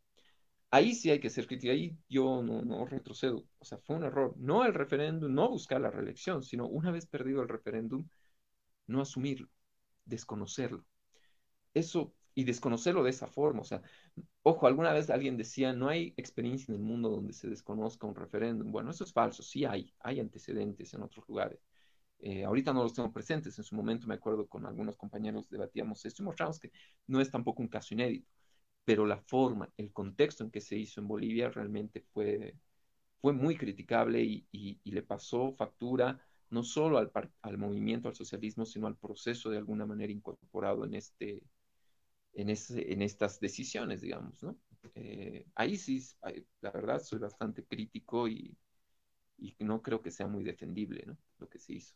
Ahí sí hay que ser crítico, ahí yo no, no retrocedo. O sea, fue un error. No el referéndum, no buscar la reelección, sino una vez perdido el referéndum, no asumirlo desconocerlo. Eso, y desconocerlo de esa forma, o sea, ojo, alguna vez alguien decía, no hay experiencia en el mundo donde se desconozca un referéndum. Bueno, eso es falso, sí hay, hay antecedentes en otros lugares. Eh, ahorita no los tengo presentes, en su momento me acuerdo con algunos compañeros debatíamos esto y mostramos que no es tampoco un caso inédito, pero la forma, el contexto en que se hizo en Bolivia realmente fue, fue muy criticable y le pasó factura no solo al, al, movimiento, al socialismo, sino al proceso de alguna manera incorporado en, este, en, ese, en estas decisiones, digamos, ¿no? Eh, ahí sí, la verdad, soy bastante crítico y, y, no creo que sea muy defendible, ¿no? Lo que se hizo.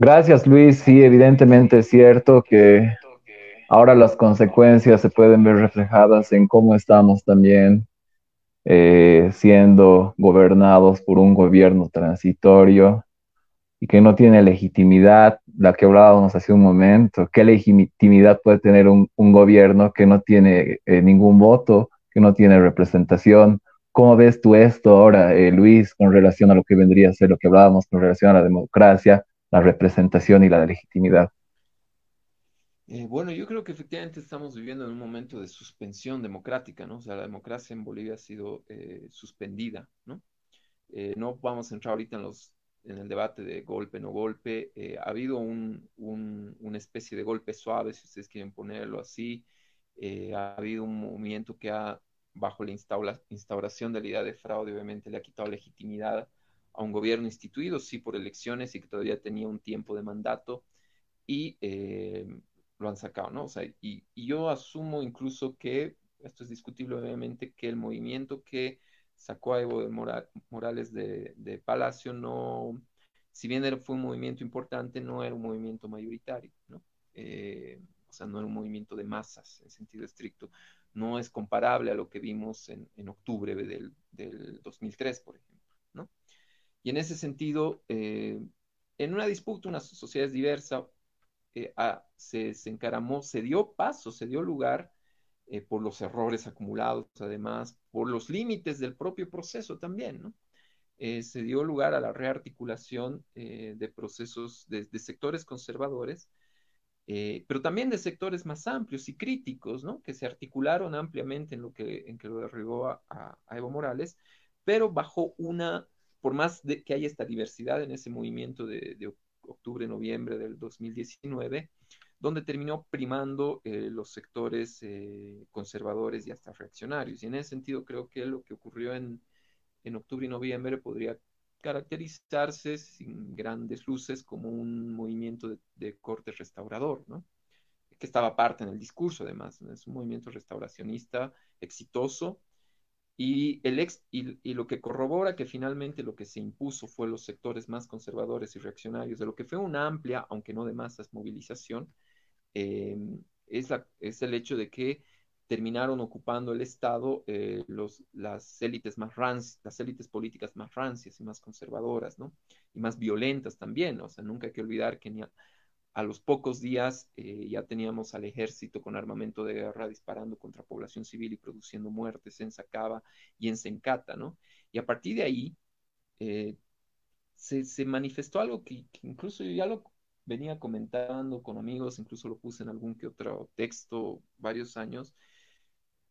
Gracias, Luis. Sí, evidentemente es cierto que ahora las consecuencias se pueden ver reflejadas en cómo estamos también eh, siendo gobernados por un gobierno transitorio y que no tiene legitimidad, la que hablábamos hace un momento, ¿qué legitimidad puede tener un, gobierno que no tiene eh, ningún voto, que no tiene representación? ¿Cómo ves tú esto ahora, eh, Luis, con relación a lo que vendría a ser lo que hablábamos con relación a la democracia, la representación y la legitimidad? Eh, bueno, yo creo que efectivamente estamos viviendo en un momento de suspensión democrática, ¿no? O sea, la democracia en Bolivia ha sido eh, suspendida, ¿no? Eh, no vamos a entrar ahorita en, los, en el debate de golpe, no golpe. ha habido un, una especie de golpe suave, si ustedes quieren ponerlo así. ha habido un movimiento que ha, bajo la instauración de la idea de fraude, obviamente le ha quitado legitimidad a un gobierno instituido, sí, por elecciones y que todavía tenía un tiempo de mandato. Y lo han sacado, ¿no? O sea, y, yo asumo incluso que, esto es discutible obviamente, que el movimiento que sacó a Evo de Morales de, Palacio no, si bien era, fue un movimiento importante, no era un movimiento mayoritario, ¿no? Eh, o sea, no era un movimiento de masas en sentido estricto. No es comparable a lo que vimos en, octubre del, 2003, por ejemplo. Y en ese sentido, eh, en una disputa, una sociedad es diversa, eh, se, encaramó, se dio paso, se dio lugar eh, por los errores acumulados, además, por los límites del propio proceso también, ¿no? Se dio lugar a la rearticulación de procesos de, sectores conservadores, pero también de sectores más amplios y críticos, ¿no? Que se articularon ampliamente en lo que, en que lo derribó a, Evo Morales, pero bajo una, por más de que haya esta diversidad en ese movimiento de, octubre, noviembre del 2019, donde terminó primando eh, los sectores eh, conservadores y hasta reaccionarios. Y en ese sentido creo que lo que ocurrió en, octubre y noviembre podría caracterizarse sin grandes luces como un movimiento de, corte restaurador, ¿no? que estaba parte en el discurso además, es un movimiento restauracionista exitoso Y, el ex, y, lo que corrobora que finalmente lo que se impuso fue los sectores más conservadores y reaccionarios de lo que fue una amplia, aunque no de masas, movilización, eh, es, la, es el hecho de que terminaron ocupando el Estado eh, los, las élites más rancias, las élites políticas más rancias y más conservadoras, ¿no? Y más violentas también, o sea, nunca hay que olvidar que ni a, los pocos días eh, ya teníamos al ejército con armamento de guerra disparando contra población civil y produciendo muertes en Sacaba y en Sencata, ¿no? Y a partir de ahí eh, se, manifestó algo que, que incluso yo ya lo venía comentando con amigos, incluso lo puse en algún que otro texto varios años,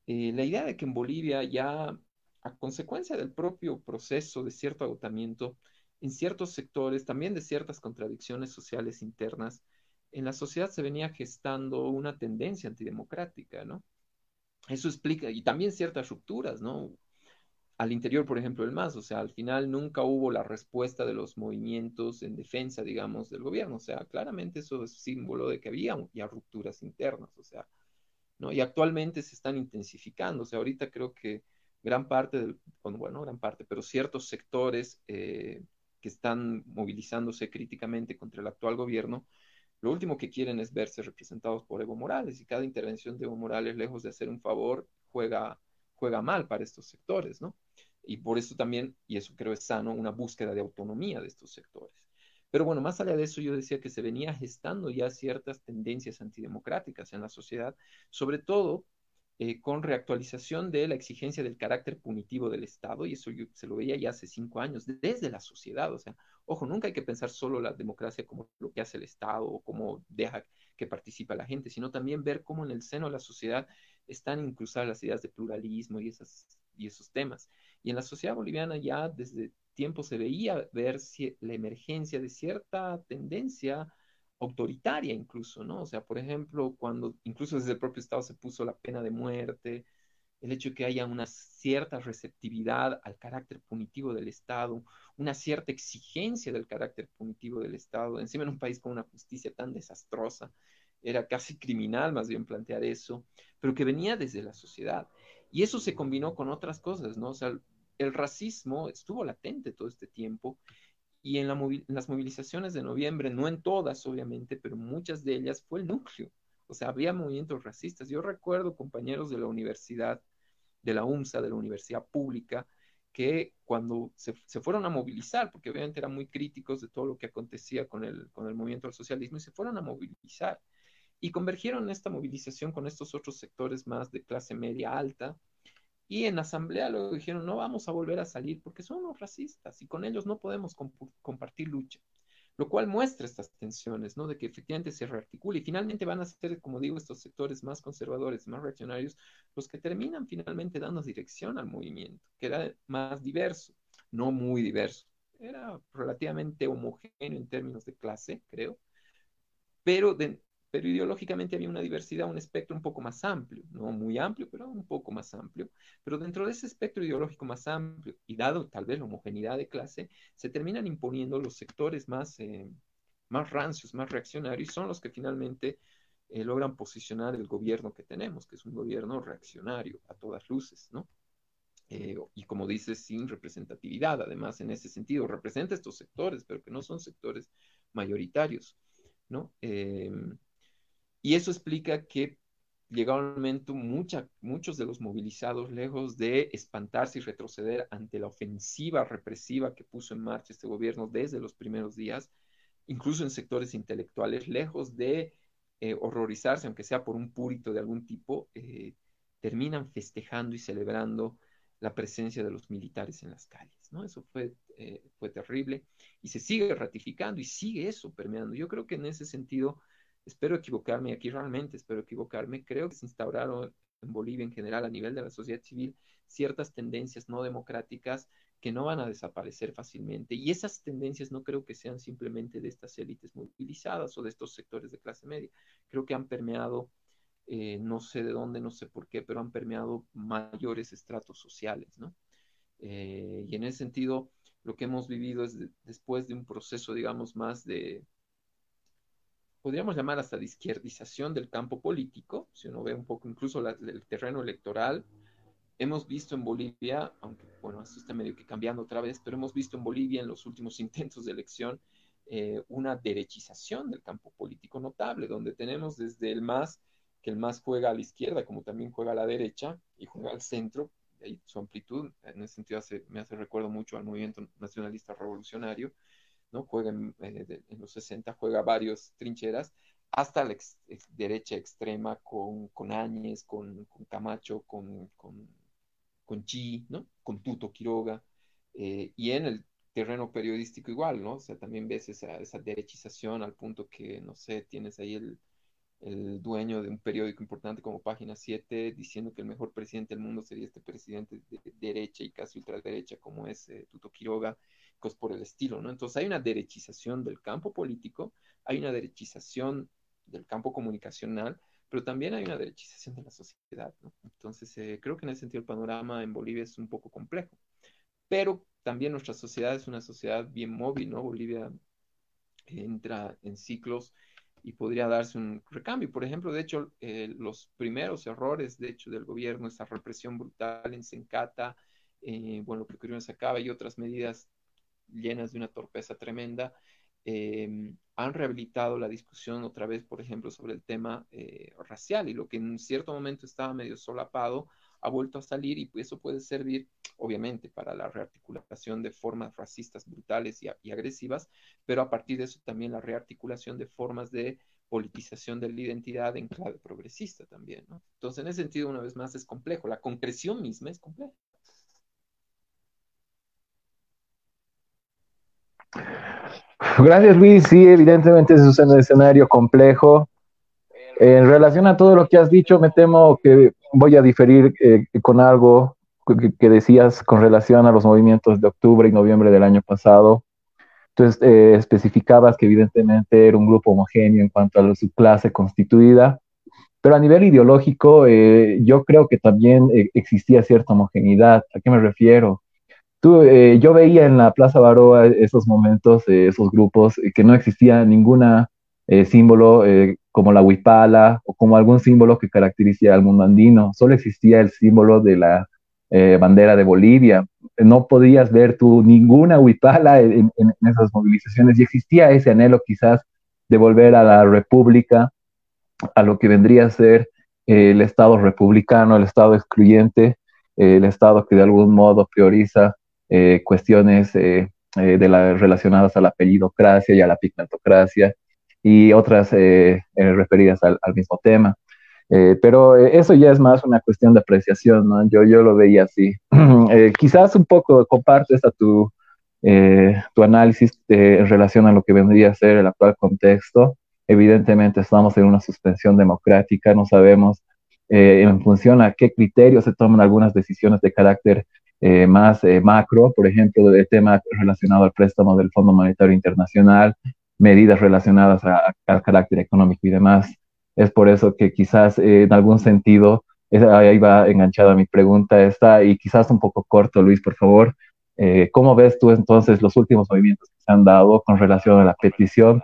eh, la idea de que en Bolivia ya, a consecuencia del propio proceso de cierto agotamiento, en ciertos sectores, también de ciertas contradicciones sociales internas, en la sociedad se venía gestando una tendencia antidemocrática, ¿no? Eso explica, y también ciertas rupturas, ¿no? Al interior, por ejemplo, del MAS, o sea, al final nunca hubo la respuesta de los movimientos en defensa, digamos, del gobierno, o sea, claramente eso es símbolo de que había ya rupturas internas, o sea, ¿no? Y actualmente se están intensificando, o sea, ahorita creo que gran parte del, bueno, gran parte, pero ciertos sectores eh, que están movilizándose críticamente contra el actual gobierno, lo último que quieren es verse representados por Evo Morales y cada intervención de Evo Morales, lejos de hacer un favor, juega, juega mal para estos sectores, ¿no? Y por eso también, y eso creo es sano, una búsqueda de autonomía de estos sectores. Pero bueno, más allá de eso, yo decía que se venía gestando ya ciertas tendencias antidemocráticas en la sociedad, sobre todo eh, con reactualización de la exigencia del carácter punitivo del Estado, y eso yo se lo veía ya hace cinco años, desde la sociedad. O sea, ojo, nunca hay que pensar solo la democracia como lo que hace el Estado o cómo deja que participe la gente, sino también ver cómo en el seno de la sociedad están inclusadas las ideas de pluralismo y, esas, y esos temas. Y en la sociedad boliviana ya desde tiempo se veía ver si, la emergencia de cierta tendencia autoritaria incluso, ¿no? O sea, por ejemplo, cuando incluso desde el propio Estado se puso la pena de muerte, el hecho de que haya una cierta receptividad al carácter punitivo del Estado, una cierta exigencia del carácter punitivo del Estado, encima en un país con una justicia tan desastrosa, era casi criminal más bien plantear eso, pero que venía desde la sociedad. Y eso se combinó con otras cosas, ¿no? O sea, el racismo estuvo latente todo este tiempo y en, las movilizaciones de noviembre, no en todas obviamente, pero muchas de ellas fue el núcleo. O sea, había movimientos racistas. Yo recuerdo compañeros de la universidad, de la UMSA, de la universidad pública, que cuando se, fueron a movilizar, porque obviamente eran muy críticos de todo lo que acontecía con el, con el movimiento del socialismo, y se fueron a movilizar. Y convergieron en esta movilización con estos otros sectores más de clase media alta, y en asamblea luego dijeron, no vamos a volver a salir porque son los racistas y con ellos no podemos compartir lucha. Lo cual muestra estas tensiones, ¿no? De que efectivamente se rearticula y finalmente van a ser, como digo, estos sectores más conservadores, más reaccionarios, los que terminan finalmente dando dirección al movimiento, que era más diverso, no muy diverso, era relativamente homogéneo en términos de clase, creo, pero de, pero ideológicamente había una diversidad, un espectro un poco más amplio, no muy amplio, pero un poco más amplio. Pero dentro de ese espectro ideológico más amplio y dado tal vez la homogeneidad de clase, se terminan imponiendo los sectores más, eh, más rancios, más reaccionarios, y son los que finalmente eh, logran posicionar el gobierno que tenemos, que es un gobierno reaccionario a todas luces, ¿no? Eh, y como dices, sin representatividad, además, en ese sentido, representa estos sectores, pero que no son sectores mayoritarios, ¿no? Y eso explica que llegó un momento, muchos de los movilizados, lejos de espantarse y retroceder ante la ofensiva represiva que puso en marcha este gobierno desde los primeros días, incluso en sectores intelectuales, lejos de eh, horrorizarse, aunque sea por un púrito de algún tipo, eh, terminan festejando y celebrando la presencia de los militares en las calles, ¿no? Eso fue, eh, fue terrible y se sigue ratificando y sigue eso permeando. Yo creo que en ese sentido espero equivocarme, aquí realmente espero equivocarme, creo que se instauraron en Bolivia en general a nivel de la sociedad civil ciertas tendencias no democráticas que no van a desaparecer fácilmente. Y esas tendencias no creo que sean simplemente de estas élites movilizadas o de estos sectores de clase media. Creo que han permeado, eh, no sé de dónde, no sé por qué, pero han permeado mayores estratos sociales, ¿no? Eh, y en ese sentido, lo que hemos vivido es después de un proceso, digamos, más de, podríamos llamar hasta de izquierdización del campo político, si uno ve un poco incluso el terreno electoral, hemos visto en Bolivia, aunque bueno, esto está medio que cambiando otra vez, pero hemos visto en Bolivia en los últimos intentos de elección eh, una derechización del campo político notable, donde tenemos desde el MAS, que el MAS juega a la izquierda, como también juega a la derecha, y juega al centro, ahí su amplitud, en ese sentido me hace recuerdo mucho al movimiento nacionalista revolucionario, ¿no? Juega en, eh, los 60, juega varios trincheras, hasta la derecha extrema con, con Áñez, con, Camacho, con, con, con, Chi, ¿no? Con Tuto Quiroga, eh, y en el terreno periodístico igual, ¿no? O sea, también ves esa, esa derechización al punto que, no sé, tienes ahí el, el dueño de un periódico importante como Página 7 diciendo que el mejor presidente del mundo sería este presidente de derecha y casi ultraderecha como es eh, Tuto Quiroga, cosas por el estilo, ¿no? Entonces hay una derechización del campo político, hay una derechización del campo comunicacional, pero también hay una derechización de la sociedad, ¿no? Entonces eh, creo que en ese sentido el panorama en Bolivia es un poco complejo, pero también nuestra sociedad es una sociedad bien móvil, ¿no? Bolivia entra en ciclos y podría darse un recambio. Por ejemplo, de hecho, eh, los primeros errores, de hecho, del gobierno, esa represión brutal en Sencata, eh, bueno, lo que ocurrió en Sacaba y otras medidas llenas de una torpeza tremenda, eh, han rehabilitado la discusión otra vez, por ejemplo, sobre el tema racial y lo que en cierto momento estaba medio solapado ha vuelto a salir y eso puede servir, obviamente, para la rearticulación de formas racistas brutales y, agresivas, pero a partir de eso también la rearticulación de formas de politización de la identidad en clave progresista también, ¿no? Entonces, en ese sentido, una vez más, es complejo. La concreción misma es compleja. Gracias, Luis. Sí, evidentemente es un escenario complejo. En relación a todo lo que has dicho, me temo que voy a diferir eh, con algo que, decías con relación a los movimientos de octubre y noviembre del año pasado. Entonces, eh, especificabas que evidentemente era un grupo homogéneo en cuanto a su clase constituida, pero a nivel ideológico eh, yo creo que también existía cierta homogeneidad. ¿A qué me refiero? Tú, yo veía en la Plaza Baroa esos momentos, esos grupos, que no existía ninguna símbolo como la huipala o como algún símbolo que caracteriza al mundo andino. Solo existía el símbolo de la eh, bandera de Bolivia. No podías ver tú ninguna huipala en, esas movilizaciones y existía ese anhelo quizás de volver a la república, a lo que vendría a ser eh, el Estado republicano, el Estado excluyente, eh, el Estado que de algún modo prioriza cuestiones de la, relacionadas a la apellidocracia y a la pigmentocracia y otras eh, eh, referidas al, mismo tema. Eh, pero eso ya es más una cuestión de apreciación, ¿no? Yo, yo lo veía así. quizás un poco compartes a tu, tu análisis en relación a lo que vendría a ser el actual contexto. Evidentemente estamos en una suspensión democrática, no sabemos en función a qué criterios se toman algunas decisiones de carácter más macro, por ejemplo, el tema relacionado al préstamo del Fondo Monetario Internacional, medidas relacionadas al carácter económico y demás. Es por eso que quizás eh, en algún sentido, ahí va enganchada mi pregunta esta, y quizás un poco corto, Luis, por favor. Eh, ¿Cómo ves tú entonces los últimos movimientos que se han dado con relación a la petición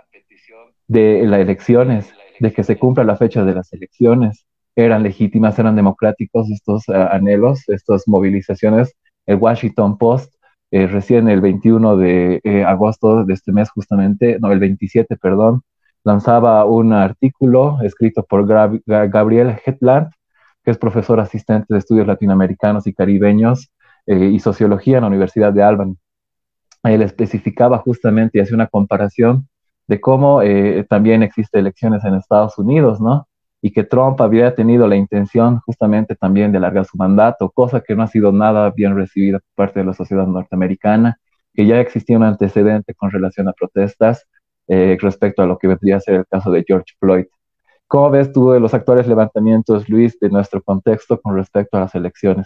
de las elecciones, de que se cumpla la fecha de las elecciones? ¿Eran legítimas, eran democráticos estos eh, anhelos, estas movilizaciones? El Washington Post eh, recién el 21 de eh, agosto de este mes justamente, no, el 27, perdón, lanzaba un artículo escrito por Gabriel Hetland, que es profesor asistente de estudios latinoamericanos y caribeños eh, y sociología en la Universidad de Albany. Él especificaba justamente y hacía una comparación de cómo también existen elecciones en Estados Unidos, ¿no? Y que Trump había tenido la intención justamente también de alargar su mandato, cosa que no ha sido nada bien recibida por parte de la sociedad norteamericana, que ya existía un antecedente con relación a protestas eh, respecto a lo que vendría a ser el caso de George Floyd. ¿Cómo ves tú los actuales levantamientos, Luis, de nuestro contexto con respecto a las elecciones?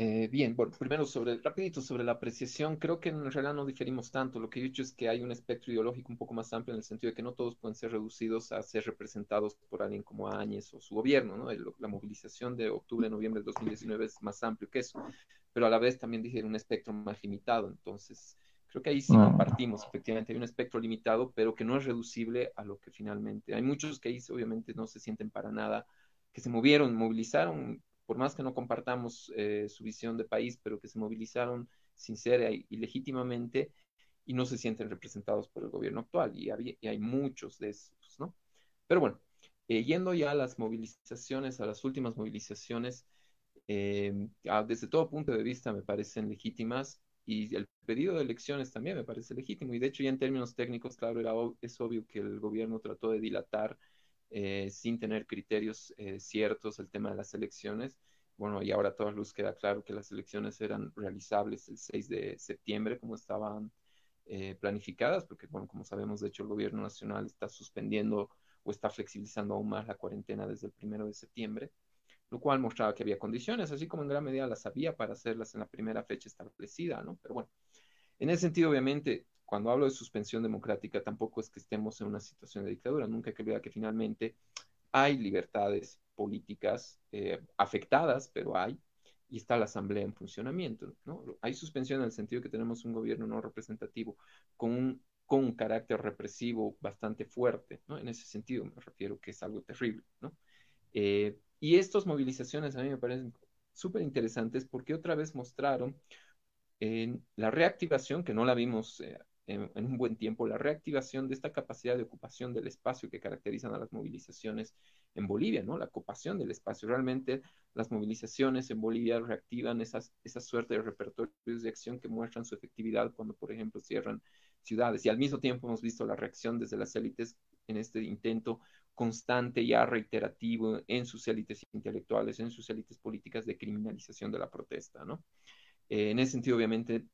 Eh, bien, bueno, primero sobre, rapidito sobre la apreciación, creo que en realidad no diferimos tanto. Lo que he dicho es que hay un espectro ideológico un poco más amplio en el sentido de que no todos pueden ser reducidos a ser representados por alguien como Áñez o su gobierno, ¿no? la movilización de octubre, noviembre de 2019 es más amplio que eso, pero a la vez también dije un espectro más limitado. Entonces, creo que ahí sí ah. compartimos, efectivamente, hay un espectro limitado, pero que no es reducible a lo que finalmente. Hay muchos que ahí obviamente no se sienten para nada que se movieron, movilizaron, por más que no compartamos eh, su visión de país, pero que se movilizaron sincera y, legítimamente y no se sienten representados por el gobierno actual. Y, hay muchos de esos, ¿no? Pero bueno, eh, yendo ya a las movilizaciones, a las últimas movilizaciones, eh, desde todo punto de vista me parecen legítimas y el pedido de elecciones también me parece legítimo. Y de hecho ya en términos técnicos, claro, era, es obvio que el gobierno trató de dilatar eh, sin tener criterios eh, ciertos el tema de las elecciones. Bueno, y ahora a todos luz queda claro que las elecciones eran realizables el 6 de septiembre como estaban planificadas, porque bueno, como sabemos, de hecho el gobierno nacional está suspendiendo o está flexibilizando aún más la cuarentena desde el 1 de septiembre lo cual mostraba que había condiciones, así como en gran medida las había para hacerlas en la primera fecha establecida, ¿no? Pero bueno, en ese sentido, obviamente, cuando hablo de suspensión democrática, tampoco es que estemos en una situación de dictadura, nunca hay que que finalmente hay libertades políticas eh, afectadas, pero hay, y está la asamblea en funcionamiento, ¿no? Hay suspensión en el sentido que tenemos un gobierno no representativo con un, con un carácter represivo bastante fuerte, ¿no? En ese sentido me refiero que es algo terrible, ¿no? Eh, y estas movilizaciones a mí me parecen súper interesantes porque otra vez mostraron en la reactivación, que no la vimos eh, en, un buen tiempo, la reactivación de esta capacidad de ocupación del espacio que caracterizan a las movilizaciones en Bolivia, ¿no? La ocupación del espacio. Realmente las movilizaciones en Bolivia reactivan esas, esa suerte de repertorios de acción que muestran su efectividad cuando, por ejemplo, cierran ciudades. Y al mismo tiempo hemos visto la reacción desde las élites en este intento constante ya reiterativo en sus élites intelectuales, en sus élites políticas de criminalización de la protesta, ¿no? Eh, en ese sentido, obviamente,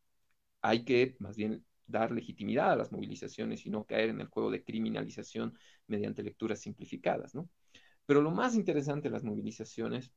hay que más bien dar legitimidad a las movilizaciones y no caer en el juego de criminalización mediante lecturas simplificadas, ¿no? Pero lo más interesante de las movilizaciones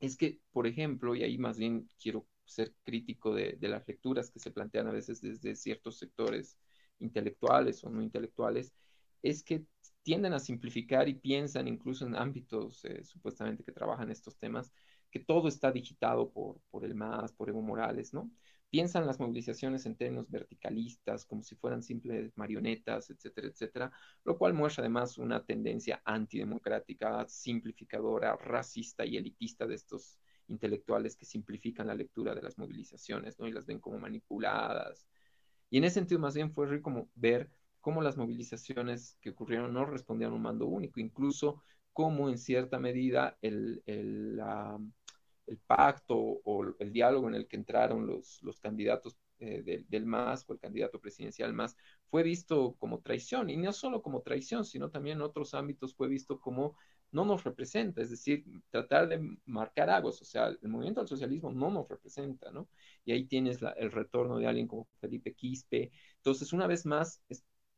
es que, por ejemplo, y ahí más bien quiero ser crítico de, las lecturas que se plantean a veces desde ciertos sectores intelectuales o no intelectuales, es que tienden a simplificar y piensan incluso en ámbitos eh, supuestamente que trabajan estos temas, que todo está digitado por, por el MAS, por Evo Morales, ¿no? Piensan las movilizaciones en términos verticalistas, como si fueran simples marionetas, etcétera, etcétera, lo cual muestra además una tendencia antidemocrática, simplificadora, racista y elitista de estos intelectuales que simplifican la lectura de las movilizaciones, ¿no? Y las ven como manipuladas. Y en ese sentido, más bien fue rico ver cómo las movilizaciones que ocurrieron no respondían a un mando único, incluso cómo en cierta medida el, el, pacto o el diálogo en el que entraron los, los candidatos eh, del MAS o el candidato presidencial MAS fue visto como traición, y no solo como traición, sino también en otros ámbitos fue visto como no nos representa, es decir, tratar de marcar aguas, o sea, el movimiento del socialismo no nos representa, ¿no? Y ahí tienes el retorno de alguien como Felipe Quispe. Entonces, una vez más,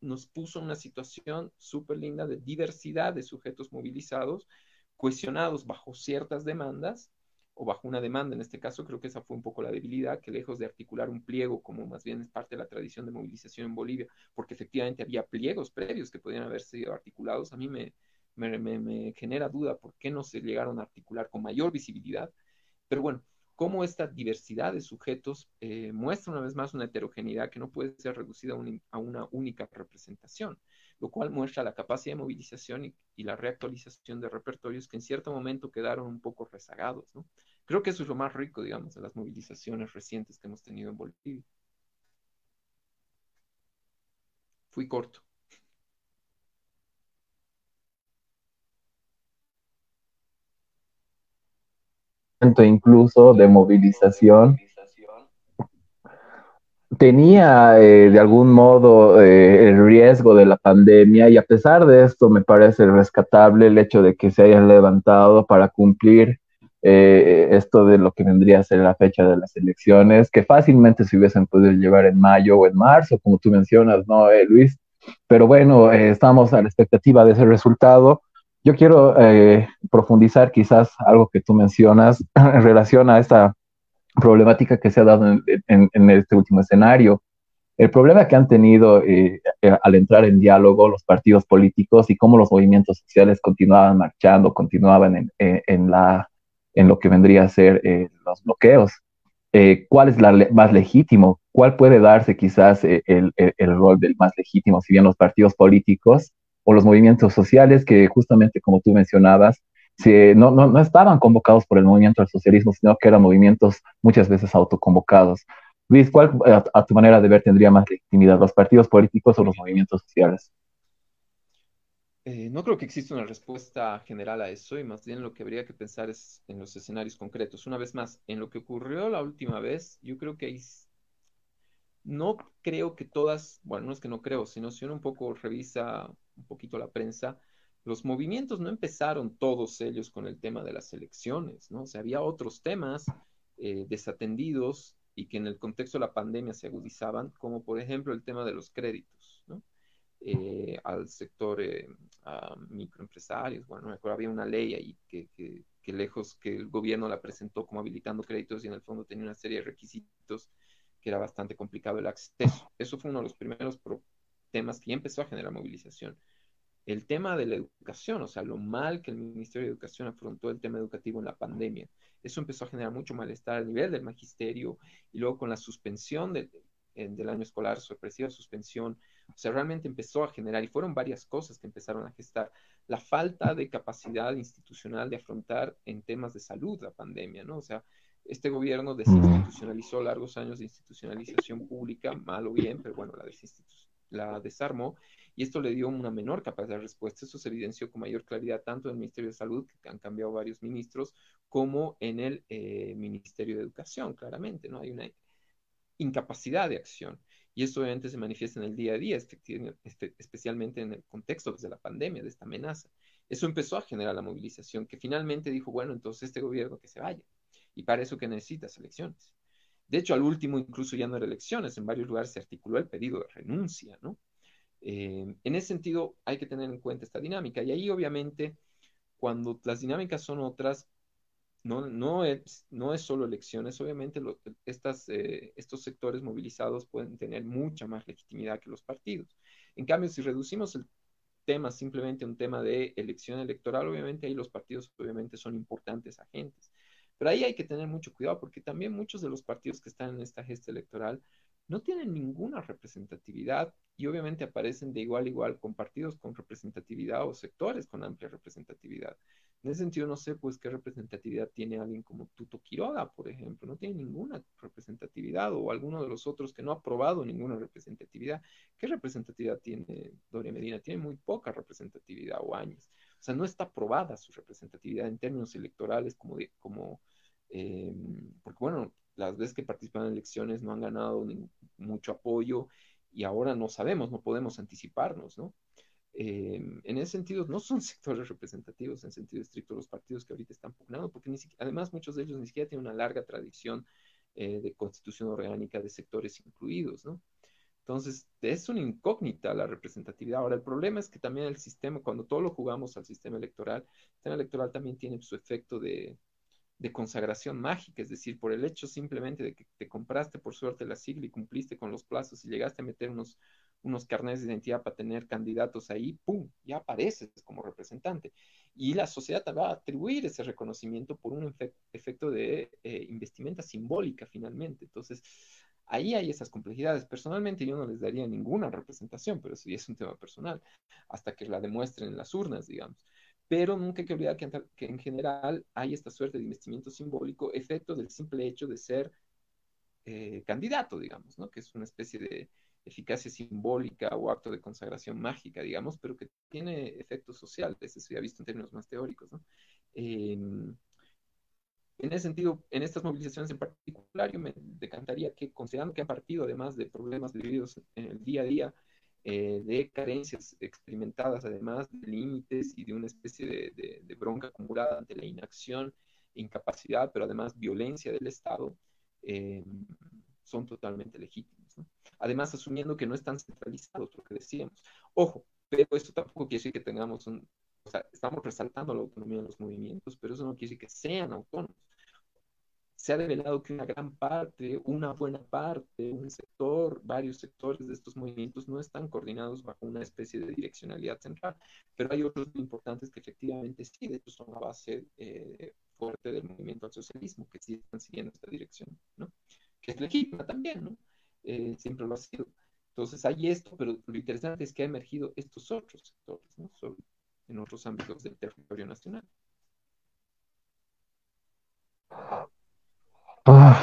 nos puso una situación súper linda de diversidad de sujetos movilizados, cuestionados bajo ciertas demandas, o bajo una demanda, en este caso creo que esa fue un poco la debilidad, que lejos de articular un pliego, como más bien es parte de la tradición de movilización en Bolivia, porque efectivamente había pliegos previos que podían haber sido articulados, a mí me, me, me genera duda por qué no se llegaron a articular con mayor visibilidad, pero bueno, cómo esta diversidad de sujetos eh, muestra una vez más una heterogeneidad que no puede ser reducida a, una única representación, lo cual muestra la capacidad de movilización y, la reactualización de repertorios que en cierto momento quedaron un poco rezagados. ¿no? Creo que eso es lo más rico, digamos, de las movilizaciones recientes que hemos tenido en Bolivia. Fui corto. incluso de movilización tenía eh, de algún modo eh, el riesgo de la pandemia y a pesar de esto me parece rescatable el hecho de que se hayan levantado para cumplir eh, esto de lo que vendría a ser la fecha de las elecciones, que fácilmente se hubiesen podido llevar en mayo o en marzo, como tú mencionas, ¿no, Luis? Pero bueno, estamos a la expectativa de ese resultado yo quiero eh, profundizar quizás algo que tú mencionas en relación a esta problemática que se ha dado en, este último escenario. El problema que han tenido eh, eh, al entrar en diálogo los partidos políticos y cómo los movimientos sociales continuaban marchando, continuaban en, la, en lo que vendría a ser los bloqueos. ¿Cuál es la más legítimo? ¿Cuál puede darse quizás el, el rol del más legítimo? Si bien los partidos políticos o los movimientos sociales que justamente como tú mencionabas, si no, no, no, estaban convocados por el movimiento del socialismo, sino que eran movimientos muchas veces autoconvocados. Luis, ¿cuál a, tu manera de ver tendría más legitimidad, los partidos políticos o los movimientos sociales? Eh, no creo que exista una respuesta general a eso y más bien lo que habría que pensar es en los escenarios concretos. Una vez más, en lo que ocurrió la última vez, yo creo que hay no creo que todas, bueno, no es que no creo, sino si uno un poco revisa un poquito la prensa, los movimientos no empezaron todos ellos con el tema de las elecciones, ¿no? O sea, había otros temas eh, desatendidos y que en el contexto de la pandemia se agudizaban, como por ejemplo el tema de los créditos, ¿no? Eh, al sector eh, microempresarios, bueno, me acuerdo, había una ley ahí que, lejos que el gobierno la presentó como habilitando créditos y en el fondo tenía una serie de requisitos que era bastante complicado el acceso. Eso fue uno de los primeros temas que empezó a generar movilización. El tema de la educación, o sea, lo mal que el Ministerio de Educación afrontó el tema educativo en la pandemia. Eso empezó a generar mucho malestar a nivel del magisterio y luego con la suspensión del año escolar, sorpresiva suspensión, o sea, realmente empezó a generar, y fueron varias cosas que empezaron a gestar, la falta de capacidad institucional de afrontar en temas de salud la pandemia, ¿no? O sea, este gobierno desinstitucionalizó largos años de institucionalización pública, mal o bien, pero bueno, la, la desarmó y esto le dio una menor capacidad de respuesta. Eso se evidenció con mayor claridad tanto en el Ministerio de Salud, que han cambiado varios ministros, como en el eh, Ministerio de Educación, claramente, ¿no? Hay una incapacidad de acción. Y eso obviamente se manifiesta en el día a día, este, especialmente en el contexto de la pandemia, de esta amenaza. Eso empezó a generar la movilización, que finalmente dijo, bueno, entonces este gobierno que se vaya. Y para eso que necesitas elecciones. De hecho, al último incluso ya no era elecciones, en varios lugares se articuló el pedido de renuncia, ¿no? Eh, en ese sentido, hay que tener en cuenta esta dinámica. Y ahí, obviamente, cuando las dinámicas son otras, no, no, es, no es solo elecciones, obviamente estas, eh, estos sectores movilizados pueden tener mucha más legitimidad que los partidos. En cambio, si reducimos el tema simplemente a un tema de elección electoral, obviamente ahí los partidos obviamente son importantes agentes. Pero ahí hay que tener mucho cuidado porque también muchos de los partidos que están en esta gesta electoral no tienen ninguna representatividad y obviamente aparecen de igual a igual con partidos con representatividad o sectores con amplia representatividad. En ese sentido, no sé, pues, qué representatividad tiene alguien como Tuto Quiroga, por ejemplo. No tiene ninguna representatividad, o alguno de los otros que no ha aprobado ninguna representatividad. ¿Qué representatividad tiene Doria Medina? Tiene muy poca representatividad o años. O sea, no está aprobada su representatividad en términos electorales como, como eh, porque bueno, las veces que participan en elecciones no han ganado mucho apoyo y ahora no sabemos, no podemos anticiparnos, ¿no? Eh, en ese sentido, no son sectores representativos en sentido estricto los partidos que ahorita están pugnando, porque ni además muchos de ellos ni siquiera tienen una larga tradición eh, de constitución orgánica de sectores incluidos, ¿no? Entonces, es una incógnita la representatividad. Ahora, el problema es que también el sistema, cuando todo lo jugamos al sistema electoral, el sistema electoral también tiene su efecto de, de consagración mágica, es decir, por el hecho simplemente de que te compraste por suerte la sigla y cumpliste con los plazos y llegaste a meter unos, unos de identidad para tener candidatos ahí, ¡pum!, ya apareces como representante. Y la sociedad te va a atribuir ese reconocimiento por un efecto de eh, investimenta simbólica finalmente. Entonces, ahí hay esas complejidades. Personalmente yo no les daría ninguna representación, pero eso es un tema personal, hasta que la demuestren en las urnas, digamos pero nunca hay que olvidar que, en general hay esta suerte de investimento simbólico, efecto del simple hecho de ser eh, candidato, digamos, ¿no? que es una especie de eficacia simbólica o acto de consagración mágica, digamos, pero que tiene efectos sociales, eso ha visto en términos más teóricos. ¿no? en ese sentido, en estas movilizaciones en particular, yo me decantaría que, considerando que han partido además de problemas vividos en el día a día, eh, de carencias experimentadas, además de límites y de una especie de, bronca acumulada ante la inacción, incapacidad, pero además violencia del Estado, eh, son totalmente legítimos. Además, asumiendo que no están centralizados, lo que decíamos. Ojo, pero esto tampoco quiere decir que tengamos un... O sea, estamos resaltando la autonomía de los movimientos, pero eso no quiere decir que sean autónomos se ha revelado que una gran parte, una buena parte, un sector, varios sectores de estos movimientos no están coordinados bajo una especie de direccionalidad central, pero hay otros importantes que efectivamente sí, de hecho son la base eh, fuerte del movimiento al socialismo, que sí están siguiendo esta dirección, ¿no? Que es legítima también, ¿no? Eh, siempre lo ha sido. Entonces hay esto, pero lo interesante es que ha emergido estos otros sectores, ¿no? en otros ámbitos del territorio nacional.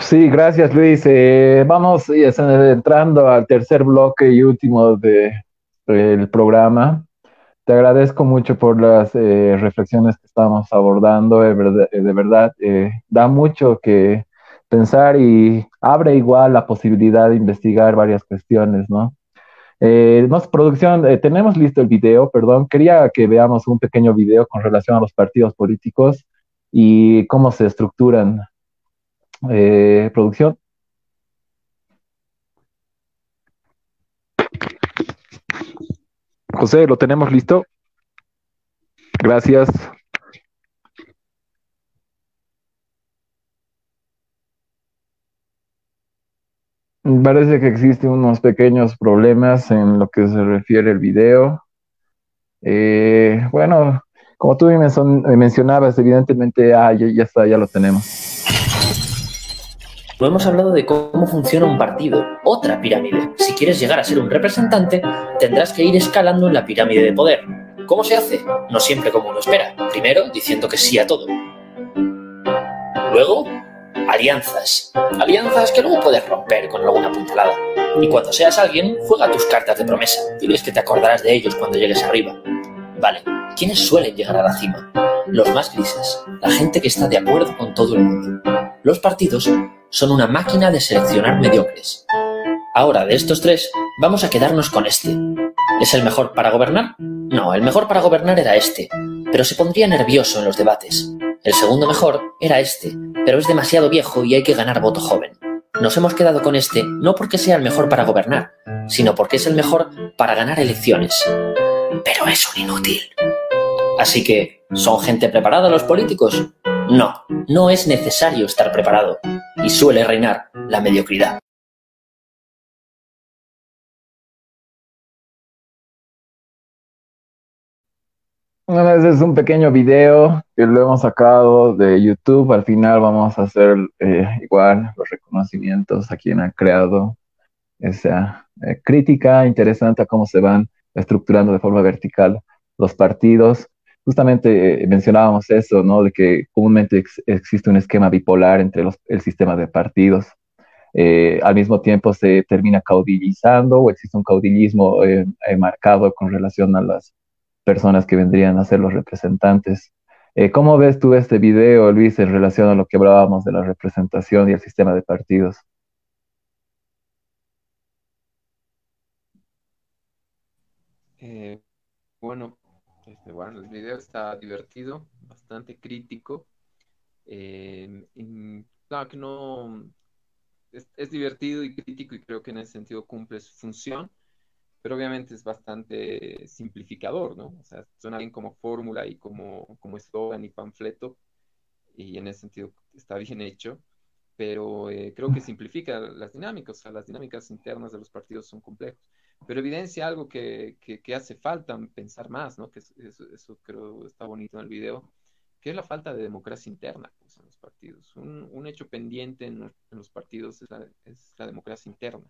Sí, gracias Luis. Eh, vamos entrando al tercer bloque y último del de, programa. Te agradezco mucho por las eh, reflexiones que estamos abordando. De verdad, de verdad da mucho que pensar y abre igual la posibilidad de investigar varias cuestiones, ¿no? Eh, producción, eh, tenemos listo el video, perdón. Quería que veamos un pequeño video con relación a los partidos políticos y cómo se estructuran. Eh, producción. José, ¿lo tenemos listo? Gracias. Parece que existen unos pequeños problemas en lo que se refiere al video. Eh, bueno, como tú me mencionabas, evidentemente ah, ya, está, ya lo tenemos. No hemos hablado de cómo funciona un partido, otra pirámide. Si quieres llegar a ser un representante, tendrás que ir escalando en la pirámide de poder. ¿Cómo se hace? No siempre como uno espera. Primero, diciendo que sí a todo. Luego, alianzas. Alianzas que luego puedes romper con alguna puntalada. Y cuando seas alguien, juega tus cartas de promesa. Diles que te acordarás de ellos cuando llegues arriba. Vale, ¿quiénes suelen llegar a la cima? Los más grises, la gente que está de acuerdo con todo el mundo. Los partidos son una máquina de seleccionar mediocres. Ahora, de estos tres, vamos a quedarnos con este. ¿Es el mejor para gobernar? No, el mejor para gobernar era este, pero se pondría nervioso en los debates. El segundo mejor era este, pero es demasiado viejo y hay que ganar voto joven. Nos hemos quedado con este no porque sea el mejor para gobernar, sino porque es el mejor para ganar elecciones. Pero es un inútil. Así que, ¿son gente preparada los políticos? No, no es necesario estar preparado, y suele reinar la mediocridad. Bueno, ese es un pequeño video que lo hemos sacado de YouTube. Al final vamos a hacer eh, igual los reconocimientos a quien ha creado esa eh, crítica interesante a cómo se van estructurando de forma vertical los partidos. Justamente eh, mencionábamos eso, ¿no? De que comúnmente existe un esquema bipolar entre los, el sistema de partidos. al mismo tiempo se termina caudillizando o existe un caudillismo marcado con relación a las personas que vendrían a ser los representantes. Eh, ¿Cómo ves tú este video, Luis, en relación a lo que hablábamos de la representación y el sistema de partidos? Eh, bueno, bueno, el video está divertido, bastante crítico. Eh, claro que no es, divertido y crítico y creo que en ese sentido cumple su función pero obviamente es bastante simplificador, ¿no? O sea, suena bien como fórmula y como, como eslogan y panfleto, y en ese sentido está bien hecho, pero eh, creo que simplifica las dinámicas, o sea, las dinámicas internas de los partidos son complejos, pero evidencia algo que, que, hace falta pensar más, ¿no? Que eso, creo está bonito en el video, que es la falta de democracia interna pues, en los partidos. Un, un hecho pendiente en, en los partidos es la, es la democracia interna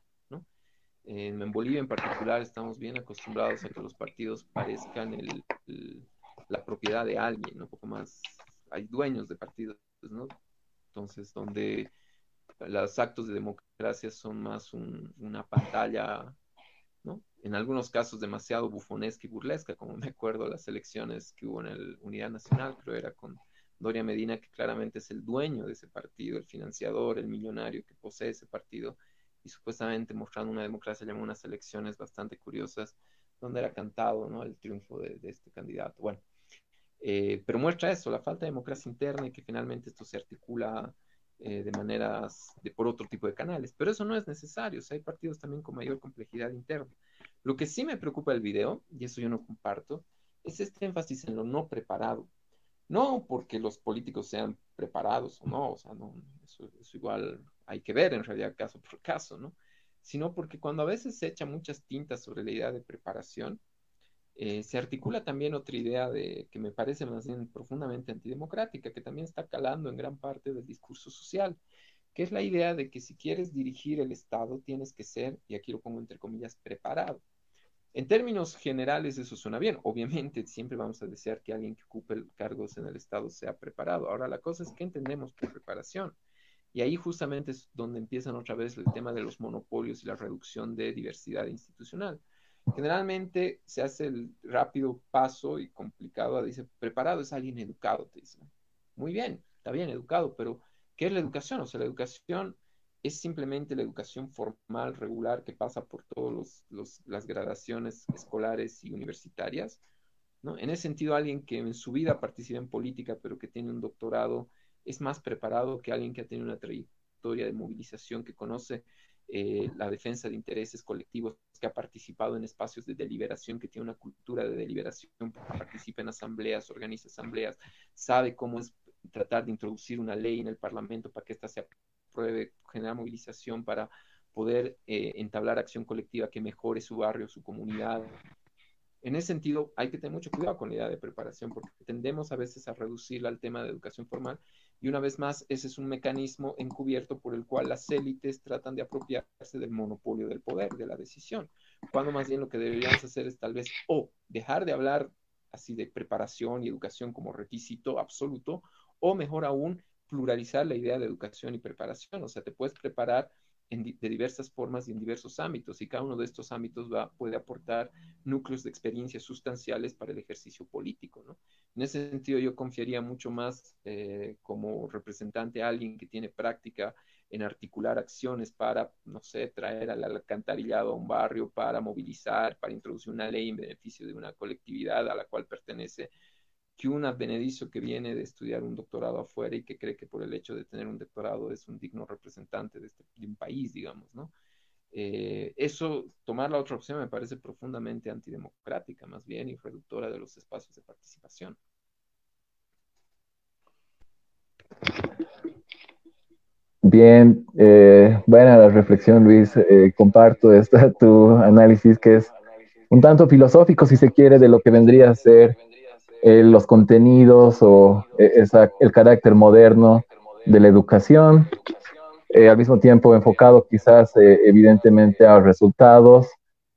en, Bolivia en particular estamos bien acostumbrados a que los partidos parezcan la propiedad de alguien, un poco más, hay dueños de partidos, ¿no? Entonces, donde los actos de democracia son más una pantalla, ¿no? En algunos casos demasiado bufonesca y burlesca, como me acuerdo las elecciones que hubo en el Unidad Nacional, creo era con Doria Medina, que claramente es el dueño de ese partido, el financiador, el millonario que posee ese partido, y supuestamente mostrando una democracia, llamó unas elecciones bastante curiosas donde era cantado ¿no? el triunfo de, este candidato. Bueno, eh, pero muestra eso, la falta de democracia interna y que finalmente esto se articula eh, de maneras, por otro tipo de canales. Pero eso no es necesario, o sea, hay partidos también con mayor complejidad interna. Lo que sí me preocupa del video, y eso yo no comparto, es este énfasis en lo no preparado. No porque los políticos sean preparados o no, o sea, no, eso, eso igual hay que ver en realidad caso por caso, ¿no? Sino porque cuando a veces se echa muchas tintas sobre la idea de preparación, eh, se articula también otra idea de que me parece más bien profundamente antidemocrática, que también está calando en gran parte del discurso social, que es la idea de que si quieres dirigir el Estado tienes que ser, y aquí lo pongo entre comillas, preparado. En términos generales eso suena bien. Obviamente siempre vamos a desear que alguien que ocupe cargos en el Estado sea preparado. Ahora la cosa es que entendemos por preparación. Y ahí justamente es donde empiezan otra vez el tema de los monopolios y la reducción de diversidad institucional. Generalmente se hace el rápido paso y complicado, dice, preparado es alguien educado, te dice. Muy bien, está bien educado, pero ¿qué es la educación? O sea, la educación es simplemente la educación formal, regular, que pasa por todas las gradaciones escolares y universitarias. ¿no? En ese sentido, alguien que en su vida participa en política, pero que tiene un doctorado, es más preparado que alguien que ha tenido una trayectoria de movilización, que conoce eh, la defensa de intereses colectivos, que ha participado en espacios de deliberación, que tiene una cultura de deliberación, participa en asambleas, organiza asambleas, sabe cómo es tratar de introducir una ley en el Parlamento para que ésta se apruebe, generar movilización para poder eh, entablar acción colectiva que mejore su barrio, su comunidad, en ese sentido, hay que tener mucho cuidado con la idea de preparación, porque tendemos a veces a reducirla al tema de educación formal, y una vez más, ese es un mecanismo encubierto por el cual las élites tratan de apropiarse del monopolio del poder, de la decisión, cuando más bien lo que deberíamos hacer es tal vez o dejar de hablar así de preparación y educación como requisito absoluto, o mejor aún, pluralizar la idea de educación y preparación, o sea, te puedes preparar de diversas formas y en diversos ámbitos, y cada uno de estos ámbitos va, puede aportar núcleos de experiencias sustanciales para el ejercicio político. ¿no? En ese sentido, yo confiaría mucho más eh, como representante a alguien que tiene práctica en articular acciones para, no sé, traer al alcantarillado a un barrio, para movilizar, para introducir una ley en beneficio de una colectividad a la cual pertenece que un advenedizo que viene de estudiar un doctorado afuera y que cree que por el hecho de tener un doctorado es un digno representante de, este, un país, digamos, ¿no? Eh, eso, tomar la otra opción me parece profundamente antidemocrática, más bien, y reductora de los espacios de participación. Bien, eh, buena la reflexión, Luis. Eh, comparto esta, tu análisis que es un tanto filosófico, si se quiere, de lo que vendría a ser eh, los contenidos o eh, el carácter moderno de la educación, eh, al mismo tiempo enfocado quizás evidentemente a resultados,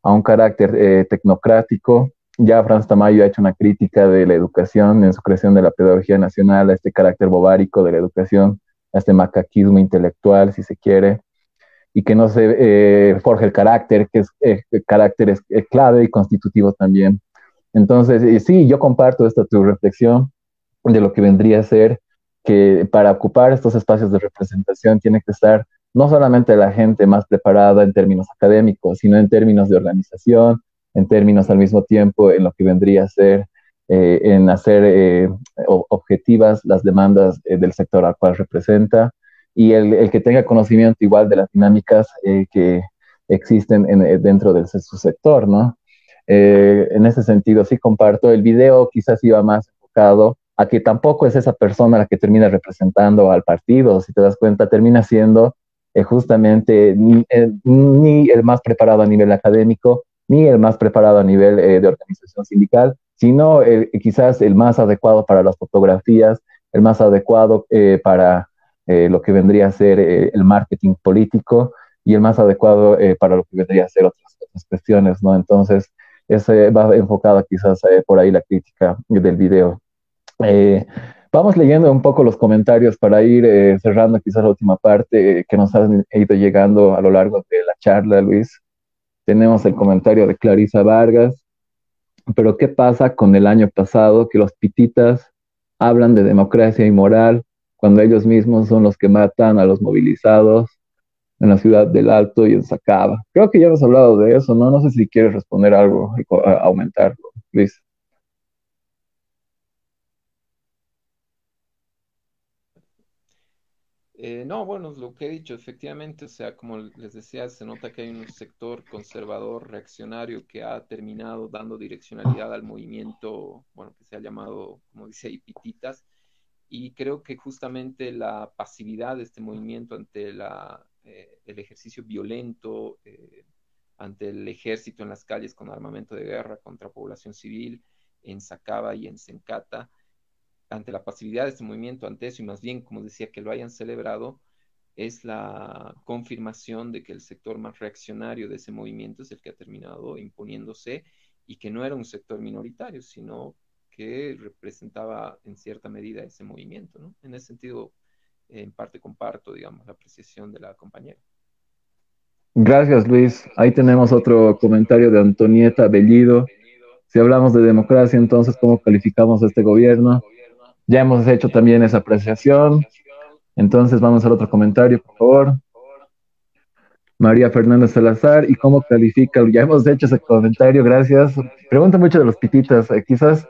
a un carácter tecnocrático. Ya Franz Tamayo ha hecho una crítica de la educación en su creación de la pedagogía nacional, a este carácter bobárico de la educación, a este macaquismo intelectual, si se quiere, y que no se forja el carácter, que es carácter es, clave y constitutivo también entonces, sí, yo comparto esta tu reflexión de lo que vendría a ser que para ocupar estos espacios de representación tiene que estar no solamente la gente más preparada en términos académicos, sino en términos de organización, en términos al mismo tiempo en lo que vendría a ser eh, en hacer eh, objetivas las demandas eh, del sector al cual representa y el, que tenga conocimiento igual de las dinámicas que existen dentro de su sector, ¿no? Eh, en ese sentido, sí comparto. El video quizás iba más enfocado a que tampoco es esa persona la que termina representando al partido, si te das cuenta, termina siendo eh, justamente ni, el más preparado a nivel académico, ni el más preparado a nivel eh, de organización sindical, sino quizás el más adecuado para las fotografías, el más adecuado para lo que vendría a ser el marketing político y el más adecuado para lo que vendría a ser otras, otras cuestiones, ¿no? Entonces, ese va enfocada quizás eh, por ahí la crítica del video. Eh, vamos leyendo un poco los comentarios para ir eh, cerrando quizás la última parte que nos han ido llegando a lo largo de la charla, Luis. Tenemos el comentario de Clarisa Vargas. Pero ¿qué pasa con el año pasado que los pititas hablan de democracia y moral cuando ellos mismos son los que matan a los movilizados en la ciudad del Alto y en Sacaba. Creo que ya hemos hablado de eso, ¿no? No sé si quieres responder algo, aumentarlo, Luis. Eh, no, bueno, lo que he dicho, efectivamente, o sea, como les decía, se nota que hay un sector conservador, reaccionario, que ha terminado dando direccionalidad al movimiento, bueno, que se ha llamado, como dice ahí, pititas, y creo que justamente la pasividad de este movimiento ante la eh, el ejercicio violento eh, ante el ejército en las calles con armamento de guerra contra población civil en Sacaba y en Sencata, ante la pasividad de este movimiento, ante eso, y más bien, como decía, que lo hayan celebrado, es la confirmación de que el sector más reaccionario de ese movimiento es el que ha terminado imponiéndose y que no era un sector minoritario, sino que representaba en cierta medida ese movimiento. ¿no? En ese sentido, en parte comparto, digamos, la apreciación de la compañera. Gracias, Luis. Ahí tenemos otro comentario de Antonieta Bellido. Si hablamos de democracia, entonces, ¿cómo calificamos a este gobierno? Ya hemos hecho también esa apreciación. Entonces, vamos al otro comentario, por favor. María Fernández Salazar, ¿y cómo califica? Ya hemos hecho ese comentario, gracias. Pregunta mucho de los pititas, eh, quizás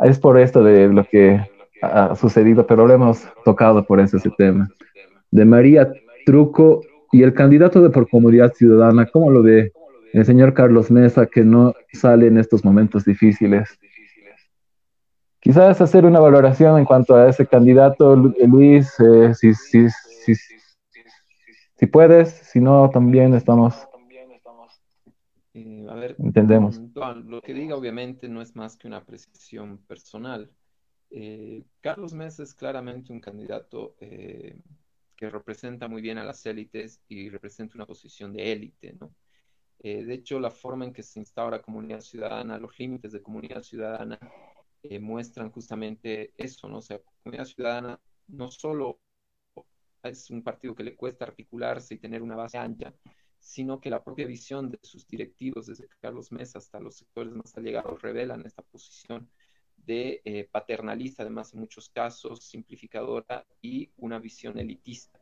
es por esto de lo que ha sucedido, pero lo hemos tocado por eso ese tema. De María Truco y el candidato de por Comunidad Ciudadana, ¿cómo lo ve el señor Carlos Mesa que no sale en estos momentos difíciles? Quizás hacer una valoración en cuanto a ese candidato, Luis, eh, si, si, si, si, puedes, si no, también estamos... Eh, a ver, entendemos. Mm, lo que diga obviamente no es más que una apreciación personal. Eh, Carlos Mesa es claramente un candidato eh, que representa muy bien a las élites y representa una posición de élite, ¿no? Eh, de hecho, la forma en que se instaura comunidad ciudadana, los límites de comunidad ciudadana, muestran justamente eso, ¿no? Comunidad ciudadana no solo es un partido que le cuesta articularse y tener una base ancha, sino que la propia visión de sus directivos, desde Carlos Mesa hasta los sectores más allegados, revelan esta posición de eh, paternalista, además en muchos casos, simplificadora y una visión elitista.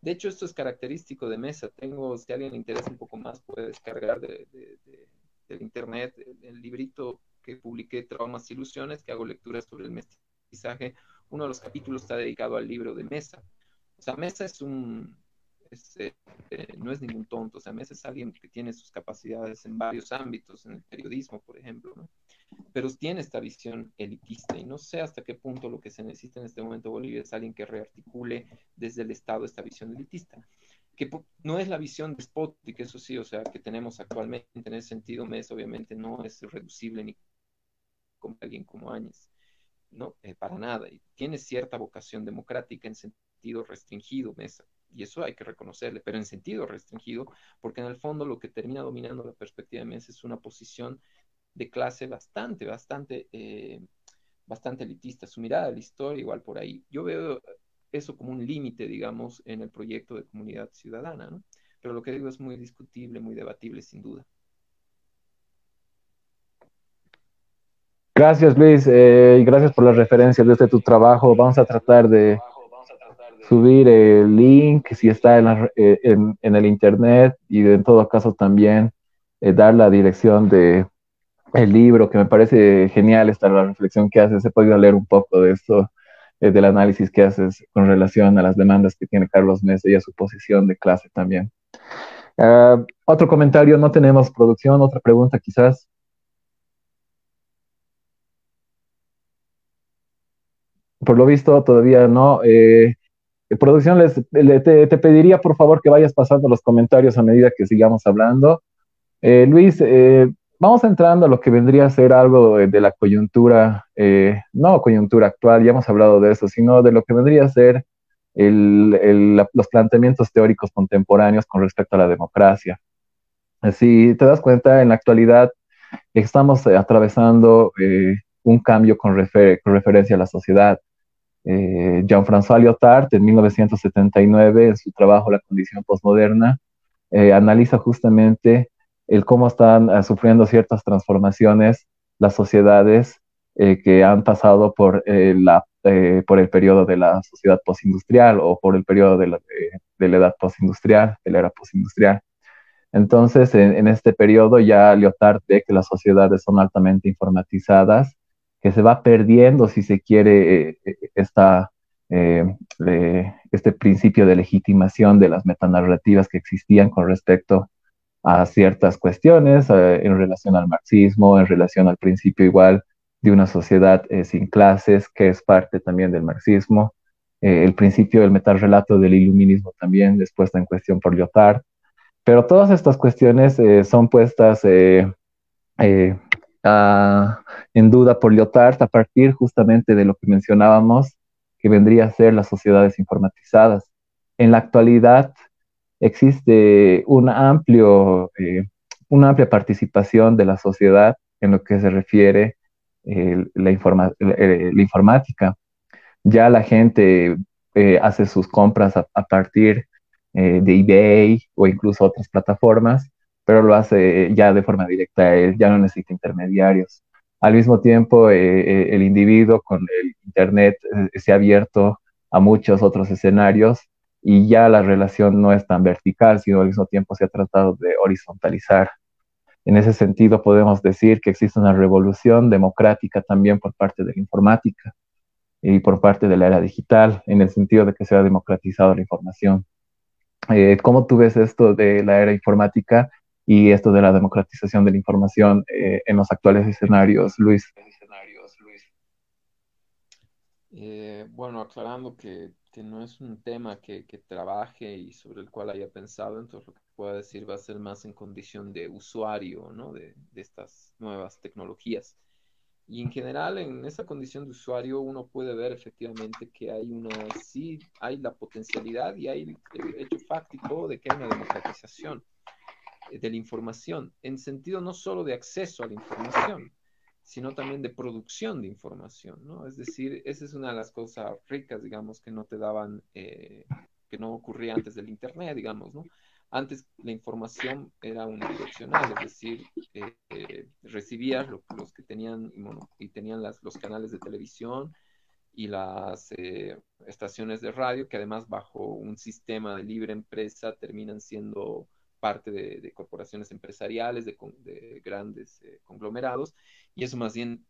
De hecho, esto es característico de Mesa. Tengo, si alguien le interesa un poco más, puede descargar de, del internet el, librito que publiqué, Traumas e Ilusiones, que hago lecturas sobre el mestizaje. Uno de los capítulos está dedicado al libro de Mesa. O sea, Mesa es un, eh, eh, no es ningún tonto, o sea, Mesa es alguien que tiene sus capacidades en varios ámbitos, en el periodismo, por ejemplo, ¿no? pero tiene esta visión elitista y no sé hasta qué punto lo que se necesita en este momento Bolivia es alguien que rearticule desde el Estado esta visión elitista, que no es la visión que eso sí, o sea, que tenemos actualmente en ese sentido, MES obviamente no es reducible ni como alguien como Áñez, ¿no? Eh, para nada, y tiene cierta vocación democrática en sentido restringido, Mesa, y eso hay que reconocerle, pero en sentido restringido, porque en el fondo lo que termina dominando la perspectiva de Mesa es una posición de clase bastante, bastante, eh, bastante elitista. Su mirada a la historia igual por ahí. Yo veo eso como un límite, digamos, en el proyecto de comunidad ciudadana, ¿no? Pero lo que digo es muy discutible, muy debatible, sin duda. Gracias, Luis, eh, y gracias por las referencias desde tu trabajo. Vamos a tratar de subir el link, si está en, eh, el internet, y en todo caso también dar la dirección de, el libro, que me parece genial esta la reflexión que haces. He podido leer un poco de esto, eh, del análisis que haces con relación a las demandas que tiene Carlos Mesa y a su posición de clase también. Ah, otro comentario, no tenemos producción, otra pregunta quizás. Por lo visto, todavía no. Eh, producción, les, te, pediría por favor que vayas pasando los comentarios a medida que sigamos hablando. Eh, Luis, eh, Vamos entrando a lo que vendría a ser algo de, la coyuntura, eh, no coyuntura actual, ya hemos hablado de eso, sino de lo que vendría a ser los planteamientos teóricos contemporáneos con respecto a la democracia. Si te das cuenta, en la actualidad estamos eh, atravesando eh, un cambio con, referencia a la sociedad. Jean-François Lyotard, en 1979, en su trabajo La condición postmoderna, analiza justamente el cómo están eh, sufriendo ciertas transformaciones las sociedades eh, que han pasado por, eh, la, por el periodo de la sociedad postindustrial o por el periodo de la, de la edad postindustrial, de la era postindustrial. Entonces, en, este periodo ya Lyotard ve que las sociedades son altamente informatizadas, que se va perdiendo, si se quiere, esta, este principio de legitimación de las metanarrativas que existían con respecto a ciertas cuestiones eh, en relación al marxismo, en relación al principio igual de una sociedad eh, sin clases, que es parte también del marxismo, eh, el principio del metal-relato del iluminismo también, después en cuestión por Lyotard. Pero todas estas cuestiones son puestas en duda por Lyotard a partir justamente de lo que mencionábamos, que vendría a ser las sociedades informatizadas. En la actualidad, existe un amplio, eh, una amplia participación de la sociedad en lo que se refiere eh, la, la, informática. Ya la gente eh, hace sus compras a, partir eh, de eBay o incluso otras plataformas, pero lo hace ya de forma directa, ya no necesita intermediarios. Al mismo tiempo, el individuo con el Internet se ha abierto a muchos otros escenarios y ya la relación no es tan vertical, sino al mismo tiempo se ha tratado de horizontalizar. En ese sentido, podemos decir que existe una revolución democrática también por parte de la informática y por parte de la era digital, en el sentido de que se ha democratizado la información. Eh, ¿Cómo tú ves esto de la era informática y esto de la democratización de la información eh, en los actuales escenarios, Luis? Eh, bueno, aclarando que que no es un tema que, trabaje y sobre el cual haya pensado, entonces lo que puedo decir va a ser más en condición de usuario, ¿no? De, estas nuevas tecnologías. Y en general, en esa condición de usuario, uno puede ver efectivamente que hay una, sí, hay la potencialidad y hay el hecho fáctico de que hay una democratización de la información, en sentido no solo de acceso a la información, sino también de producción de información, ¿no? Es decir, esa es una de las cosas ricas, digamos, que no te daban, eh, que no ocurría antes del Internet, digamos, ¿no? Antes la información era unidireccional, es decir, eh, eh, recibías los que tenían, y tenían las, los canales de televisión y las estaciones de radio, que además bajo un sistema de libre empresa terminan siendo parte de, corporaciones empresariales, de, grandes eh, conglomerados, y eso más bien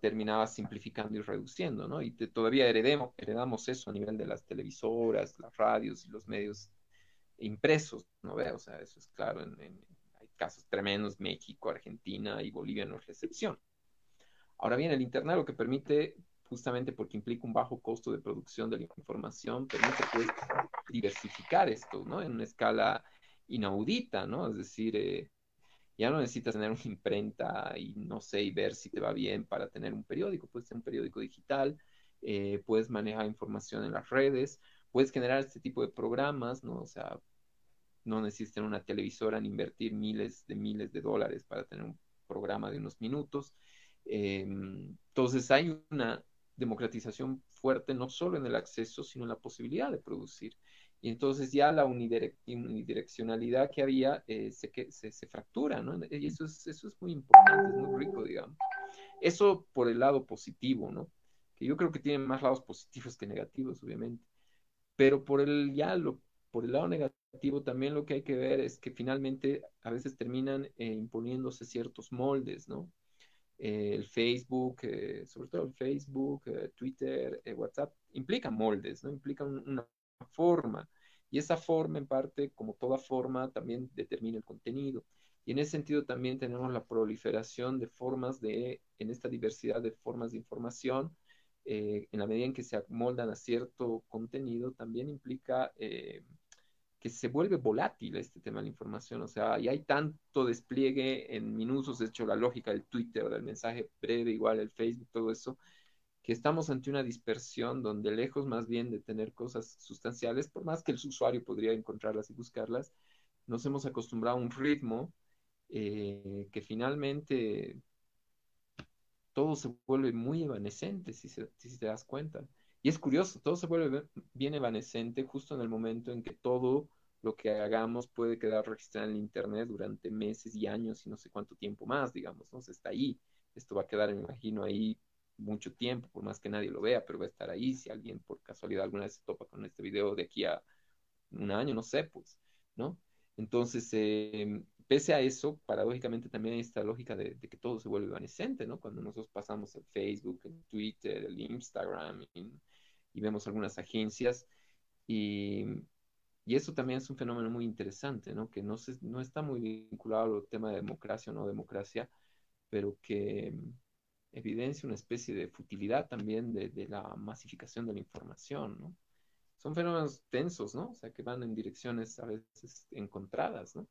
terminaba simplificando y reduciendo, ¿no? Y todavía heredemos, heredamos eso a nivel de las televisoras, las radios y los medios impresos, ¿no? O sea, eso es claro, en, hay casos tremendos, México, Argentina y Bolivia no es la excepción. Ahora bien, el Internet lo que permite, justamente porque implica un bajo costo de producción de la información, permite pues diversificar esto, ¿no? En una escala inaudita, ¿no? Es decir, eh, ya no necesitas tener una imprenta y no sé, y ver si te va bien para tener un periódico, puedes tener un periódico digital, eh, puedes manejar información en las redes, puedes generar este tipo de programas, ¿no? O sea, no necesitas tener una televisora ni invertir miles de miles de dólares para tener un programa de unos minutos. Em, entonces hay una democratización fuerte no solo en el acceso, sino en la posibilidad de producir. Y entonces ya la unidireccionalidad que había eh, se, se, se, fractura, ¿no? Y eso es, eso es muy importante, es muy rico, digamos. Eso por el lado positivo, ¿no? Que yo creo que tiene más lados positivos que negativos, obviamente. Pero por el, ya lo, por el lado negativo también lo que hay que ver es que finalmente a veces terminan eh, imponiéndose ciertos moldes, ¿no? Eh, el Facebook, sobre todo el Facebook, Twitter, WhatsApp, implican moldes, ¿no? Implican una forma. Y esa forma, en parte, como toda forma, también determina el contenido. Y en ese sentido también tenemos la proliferación de formas de, en esta diversidad de formas de información, eh, en la medida en que se amoldan a cierto contenido, también implica eh, que se vuelve volátil este tema de la información. O sea, y hay tanto despliegue en minutos, de hecho, la lógica del Twitter, del mensaje breve, igual el Facebook, todo eso, que estamos ante una dispersión donde lejos más bien de tener cosas sustanciales, por más que el usuario podría encontrarlas y buscarlas, nos hemos acostumbrado a un ritmo eh, que finalmente todo se vuelve muy evanescente, si, te das cuenta. Y es curioso, todo se vuelve bien evanescente justo en el momento en que todo lo que hagamos puede quedar registrado en Internet durante meses y años y no sé cuánto tiempo más, digamos, ¿no? está ahí. Esto va a quedar, me imagino, ahí mucho tiempo, por más que nadie lo vea, pero va a estar ahí. Si alguien por casualidad alguna vez se topa con este video de aquí a un año, no sé, pues, ¿no? Entonces, em, pese a eso, paradójicamente también hay esta lógica de, que todo se vuelve evanescente, ¿no? Cuando nosotros pasamos el Facebook, el Twitter, el Instagram y, vemos algunas agencias y, y, eso también es un fenómeno muy interesante, ¿no? Que no, se, no está muy vinculado al tema de democracia o no democracia, pero que evidencia una especie de futilidad también de, la masificación de la información, ¿no? Son fenómenos tensos, ¿no? O sea, que van en direcciones a veces encontradas, ¿no?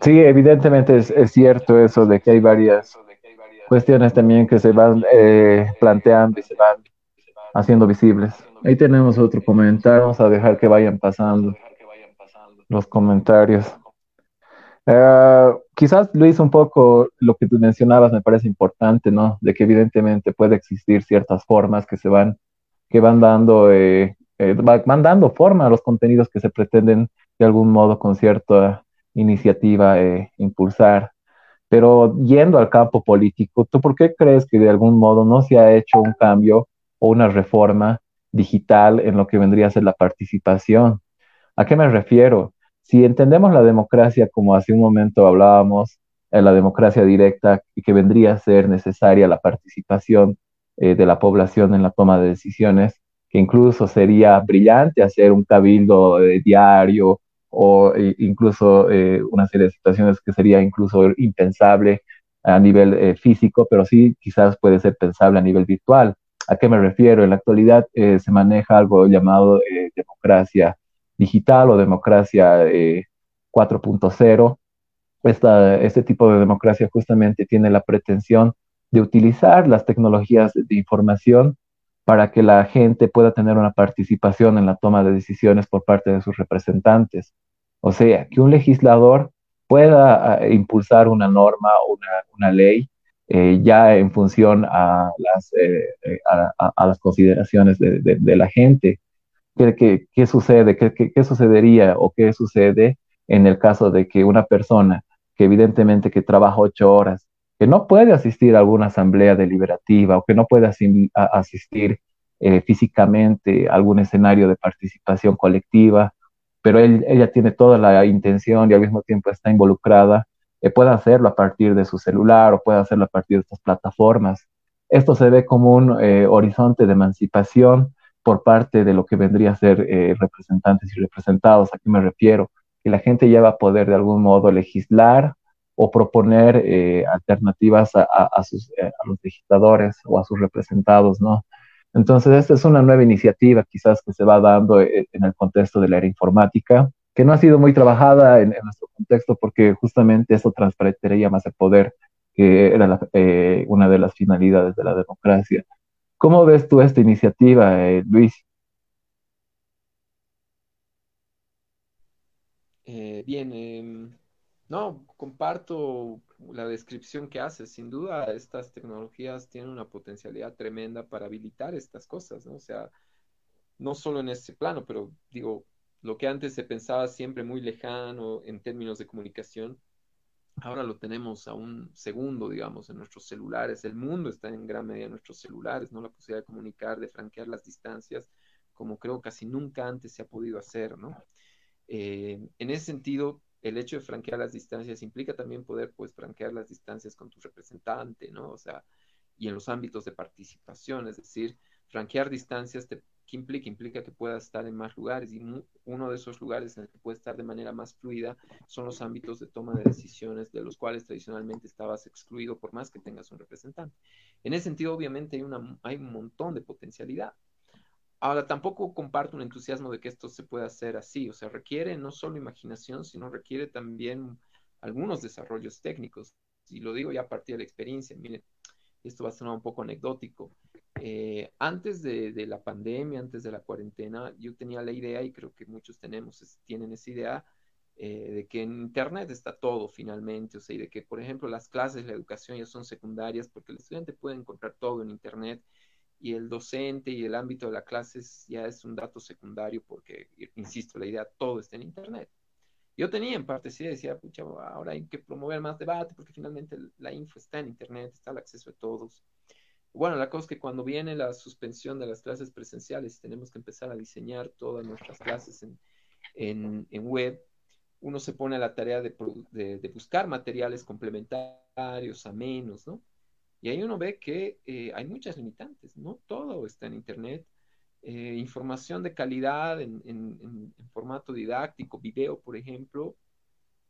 Sí, evidentemente es, cierto eso de que hay varias cuestiones también que se van eh, planteando y se van haciendo visibles. Ahí tenemos otro comentario, vamos a dejar que vayan pasando los comentarios. Eh, quizás Luis, un poco lo que tú mencionabas me parece importante, ¿no? De que evidentemente puede existir ciertas formas que se van, que van dando, eh, eh, van dando forma a los contenidos que se pretenden de algún modo con cierta iniciativa impulsar. Pero yendo al campo político, ¿tú por qué crees que de algún modo no se ha hecho un cambio o una reforma digital en lo que vendría a ser la participación? ¿A qué me refiero? Si entendemos la democracia como hace un momento hablábamos, en la democracia directa y que vendría a ser necesaria la participación eh, de la población en la toma de decisiones, que incluso sería brillante hacer un cabildo eh, diario o incluso eh, una serie de situaciones que sería incluso impensable a nivel físico, pero sí quizás puede ser pensable a nivel virtual. ¿A qué me refiero? En la actualidad se maneja algo llamado democracia digital o democracia 4.0. Eh, este tipo de democracia justamente tiene la pretensión de utilizar las tecnologías de información para que la gente pueda tener una participación en la toma de decisiones por parte de sus representantes. O sea, que un legislador pueda ah, impulsar una norma una, ley eh, ya en función a las, eh, consideraciones de, de, la gente. ¿Qué, sucede? ¿Qué, sucedería o qué sucede en el caso de que una persona que evidentemente que trabaja ocho horas, que no puede asistir a alguna asamblea deliberativa o que no puede asistir eh, físicamente a algún escenario de participación colectiva, pero ella tiene toda la intención y al mismo tiempo está involucrada, eh, puede hacerlo a partir de su celular o puede hacerlo a partir de estas plataformas. Esto se ve como un eh, horizonte de emancipación por parte de lo que vendría a ser eh, representantes y representados. ¿A qué me refiero? Que la gente ya va a poder de algún modo legislar o proponer eh, alternativas a, sus, eh, a, los legisladores o a sus representados, ¿no? Entonces, esta es una nueva iniciativa quizás que se va dando en el contexto de la era informática, que no ha sido muy trabajada en, nuestro contexto porque justamente eso transparentaría más el poder, que era una de las finalidades de la democracia. ¿Cómo ves tú esta iniciativa, eh, Luis? Eh, bien, em, no, comparto la descripción que haces. Sin duda, estas tecnologías tienen una potencialidad tremenda para habilitar estas cosas, ¿no? O sea, no solo en ese plano, pero digo, lo que antes se pensaba siempre muy lejano en términos de comunicación, Ahora lo tenemos a un segundo, digamos, en nuestros celulares. El mundo está en gran medida en nuestros celulares, ¿no? La posibilidad de comunicar, de franquear las distancias, como creo casi nunca antes se ha podido hacer, ¿no? Eh, en ese sentido, el hecho de franquear las distancias implica también poder, pues, franquear las distancias con tu representante, ¿no? O sea, y en los ámbitos de participación, es decir, franquear distancias te ¿Qué implica? Implica que puedas estar en más lugares y uno de esos lugares en el que puedes estar de manera más fluida son los ámbitos de toma de decisiones de los cuales tradicionalmente estabas excluido por más que tengas un representante. En ese sentido, obviamente, hay, una, hay un montón de potencialidad. Ahora, tampoco comparto un entusiasmo de que esto se pueda hacer así, o sea, requiere no solo imaginación, sino requiere también algunos desarrollos técnicos. Y lo digo ya a partir de la experiencia, miren, esto va a sonar un poco anecdótico. Eh, antes de, la pandemia, antes de la cuarentena, yo tenía la idea, y creo que muchos tenemos, tienen esa idea, eh, de que en Internet está todo finalmente, o sea, y de que, por ejemplo, las clases, la educación ya son secundarias, porque el estudiante puede encontrar todo en Internet, y el docente y el ámbito de la clase ya es un dato secundario, porque, insisto, la idea, todo está en Internet. Yo tenía en parte, sí, decía, pucha, ahora hay que promover más debate, porque finalmente la info está en Internet, está al acceso de todos. Bueno, la cosa es que cuando viene la suspensión de las clases presenciales, tenemos que empezar a diseñar todas nuestras clases en, web, uno se pone a la tarea de, buscar materiales complementarios, a menos, ¿no? Y ahí uno ve que eh, hay muchas limitantes, no todo está en Internet. Eh, información de calidad en, en, formato didáctico, video, por ejemplo.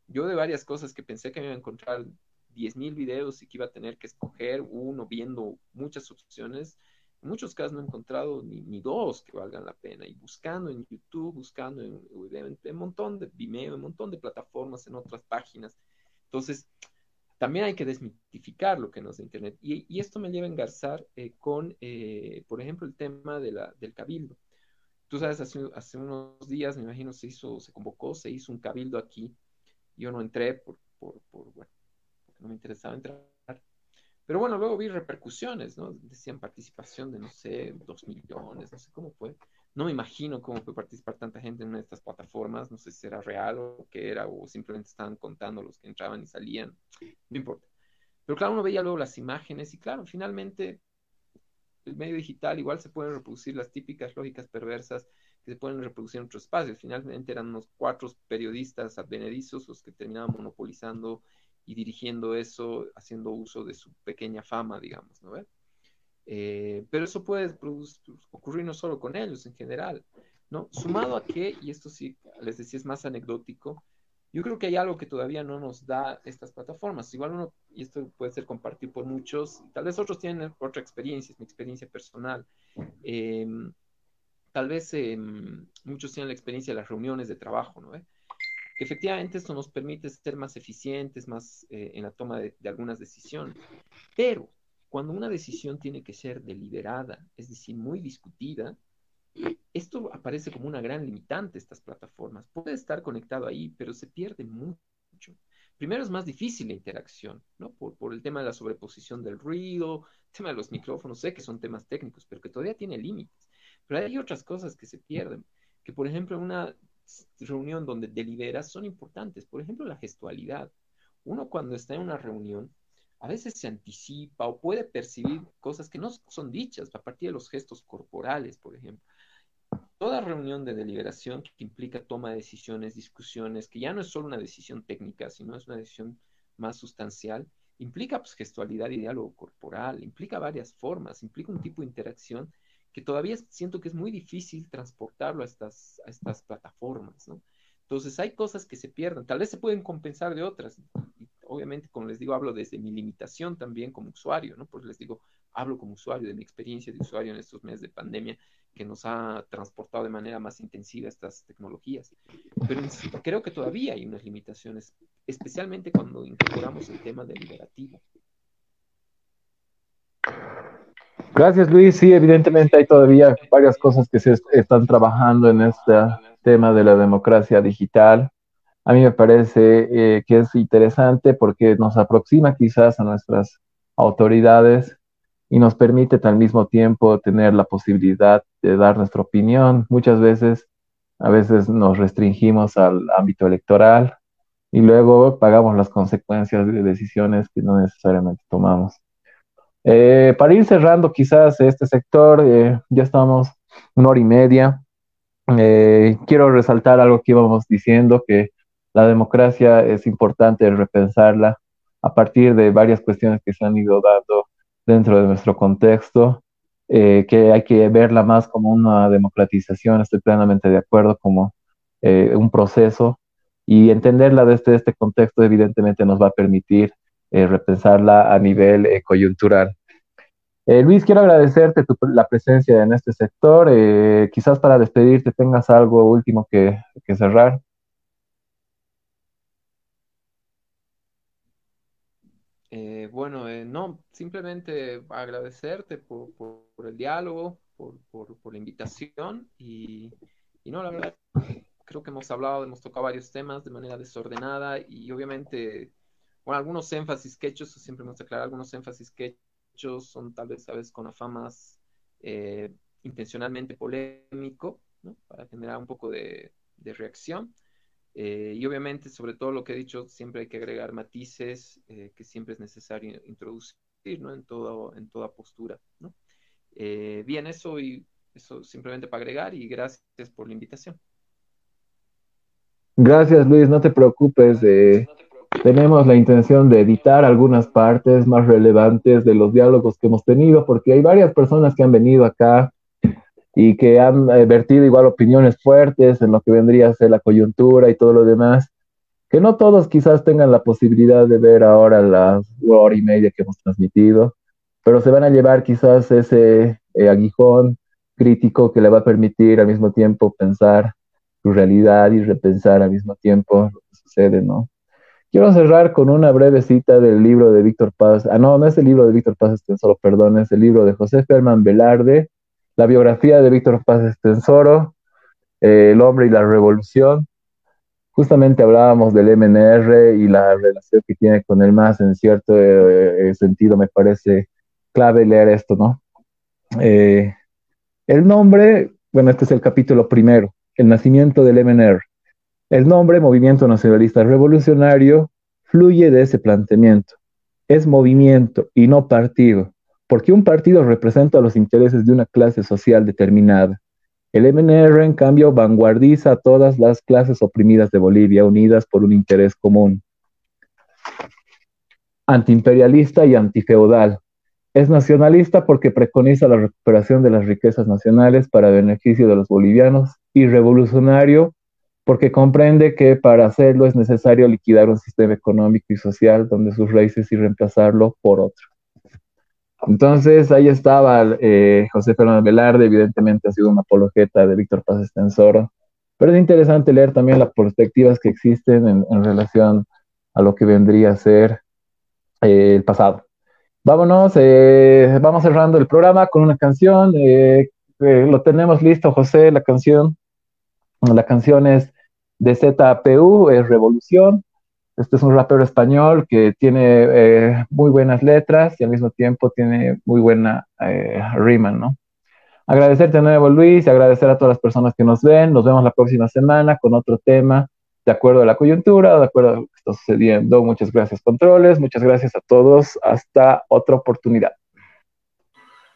Yo de varias cosas que pensé que me iba a encontrar 10.000 videos y que iba a tener que escoger uno viendo muchas opciones, en muchos casos no he encontrado ni, dos que valgan la pena. Y buscando en YouTube, buscando en, un montón de Vimeo, en un montón de plataformas, en otras páginas. Entonces, también hay que desmitificar lo que nos da Internet. Y, esto me lleva a engarzar eh, con, eh, por ejemplo, el tema de la, del cabildo. Tú sabes, hace, hace, unos días, me imagino, se hizo, se convocó, se hizo un cabildo aquí. Yo no entré por, por, por bueno, no me interesaba entrar. Pero bueno, luego vi repercusiones, ¿no? Decían participación de, no sé, dos millones, no sé cómo fue. No me imagino cómo fue participar tanta gente en una de estas plataformas, no sé si era real o qué era, o simplemente estaban contando los que entraban y salían, no importa. Pero claro, uno veía luego las imágenes y claro, finalmente el medio digital igual se pueden reproducir las típicas lógicas perversas que se pueden reproducir en otros espacios. Finalmente eran unos cuatro periodistas advenedizos los que terminaban monopolizando y dirigiendo eso, haciendo uso de su pequeña fama, digamos, ¿no? Eh, pero eso puede ocurrir no solo con ellos, en general, ¿no? Sumado a que, y esto sí, les decía, es más anecdótico, yo creo que hay algo que todavía no nos da estas plataformas. Igual uno, y esto puede ser compartido por muchos, tal vez otros tienen otra experiencia, es mi experiencia personal. Em, tal vez em, muchos tienen la experiencia de las reuniones de trabajo, ¿no? Que efectivamente esto nos permite ser más eficientes, más eh, en la toma de, de algunas decisiones. Pero cuando una decisión tiene que ser deliberada, es decir, muy discutida, esto aparece como una gran limitante, estas plataformas. Puede estar conectado ahí, pero se pierde mucho. Primero es más difícil la interacción, ¿no? Por, por el tema de la sobreposición del ruido, el tema de los micrófonos, sé que son temas técnicos, pero que todavía tiene límites. Pero hay otras cosas que se pierden, que por ejemplo una reunión donde deliberas son importantes. Por ejemplo, la gestualidad. Uno cuando está en una reunión, a veces se anticipa o puede percibir cosas que no son dichas a partir de los gestos corporales, por ejemplo toda reunión de deliberación que implica toma de decisiones, discusiones, que ya no es solo una decisión técnica, sino es una decisión más sustancial, implica pues, gestualidad y diálogo corporal, implica varias formas, implica un tipo de interacción que todavía siento que es muy difícil transportarlo a estas, a estas plataformas, ¿no? Entonces hay cosas que se pierden, tal vez se pueden compensar de otras. Y obviamente, como les digo, hablo desde mi limitación también como usuario, ¿no? Porque les digo, hablo como usuario de mi experiencia de usuario en estos meses de pandemia que nos ha transportado de manera más intensiva estas tecnologías. Pero creo que todavía hay unas limitaciones, especialmente cuando incorporamos el tema deliberativo. Gracias, Luis. Sí, evidentemente hay todavía varias cosas que se están trabajando en este tema de la democracia digital. A mí me parece eh, que es interesante porque nos aproxima quizás a nuestras autoridades y nos permite al mismo tiempo tener la posibilidad de dar nuestra opinión. Muchas veces, a veces nos restringimos al ámbito electoral y luego pagamos las consecuencias de decisiones que no necesariamente tomamos. Eh, para ir cerrando quizás este sector, eh, ya estamos una hora y media. Eh, quiero resaltar algo que íbamos diciendo, que la democracia es importante repensarla a partir de varias cuestiones que se han ido dando dentro de nuestro contexto, eh, que hay que verla más como una democratización, estoy plenamente de acuerdo, como eh, un proceso, y entenderla desde este contexto evidentemente nos va a permitir eh, repensarla a nivel coyuntural. Luis, quiero agradecerte la presencia en este sector. quizás para despedirte tengas algo último que cerrar. Eh, bueno, eh, no, simplemente agradecerte por, el diálogo, por, la invitación y, no, la verdad, creo que hemos hablado, hemos tocado varios temas de manera desordenada y obviamente, bueno, algunos énfasis que he hecho, siempre hemos aclarado, algunos énfasis que he hecho son tal vez, sabes, con afamas eh, intencionalmente polémico, ¿no? Para generar un poco de reacción. Eh, y obviamente, sobre todo lo que he dicho, siempre hay que agregar matices eh, que siempre es necesario introducir ¿no? en, todo, en toda postura. ¿no? Eh, bien, eso y eso simplemente para agregar y gracias por la invitación. Gracias Luis, no te preocupes. Tenemos la intención de editar algunas partes más relevantes de los diálogos que hemos tenido porque hay varias personas que han venido acá y que han eh, vertido igual opiniones fuertes en lo que vendría a ser la coyuntura y todo lo demás, que no todos quizás tengan la posibilidad de ver ahora la hora y media que hemos transmitido, pero se van a llevar quizás ese eh, aguijón crítico que le va a permitir al mismo tiempo pensar su realidad y repensar al mismo tiempo lo que sucede, ¿no? Quiero cerrar con una breve cita del libro de Víctor Paz. Ah, no, no es el libro de Víctor Paz solo perdón, es el libro de José Ferman Velarde, la biografía de Víctor Paz Estensoro, eh, El hombre y la revolución, justamente hablábamos del MNR y la relación que tiene con el MAS en cierto eh, sentido, me parece clave leer esto, ¿no? Eh, el nombre, bueno, este es el capítulo primero, el nacimiento del MNR. El nombre, Movimiento Nacionalista Revolucionario, fluye de ese planteamiento. Es movimiento y no partido, porque un partido representa los intereses de una clase social determinada. El MNR, en cambio, vanguardiza a todas las clases oprimidas de Bolivia, unidas por un interés común. Antiimperialista y antifeudal. Es nacionalista porque preconiza la recuperación de las riquezas nacionales para beneficio de los bolivianos y revolucionario porque comprende que para hacerlo es necesario liquidar un sistema económico y social donde sus raíces y reemplazarlo por otro. Entonces ahí estaba eh, José Fernando Velarde, evidentemente ha sido una apologeta de Víctor Paz Estensoro, pero es interesante leer también las perspectivas que existen en, relación a lo que vendría a ser eh, el pasado. Vámonos, eh, vamos cerrando el programa con una canción. lo tenemos listo, José, la canción. La canción es de ZPU, es Revolución. Este es un rapero español que tiene eh, muy buenas letras y al mismo tiempo tiene muy buena eh, rima, ¿no? Agradecerte de nuevo, Luis, agradecer a todas las personas que nos ven. Nos vemos la próxima semana con otro tema de acuerdo a la coyuntura, de acuerdo a lo que está sucediendo. Muchas gracias, controles. Muchas gracias a todos. Hasta otra oportunidad.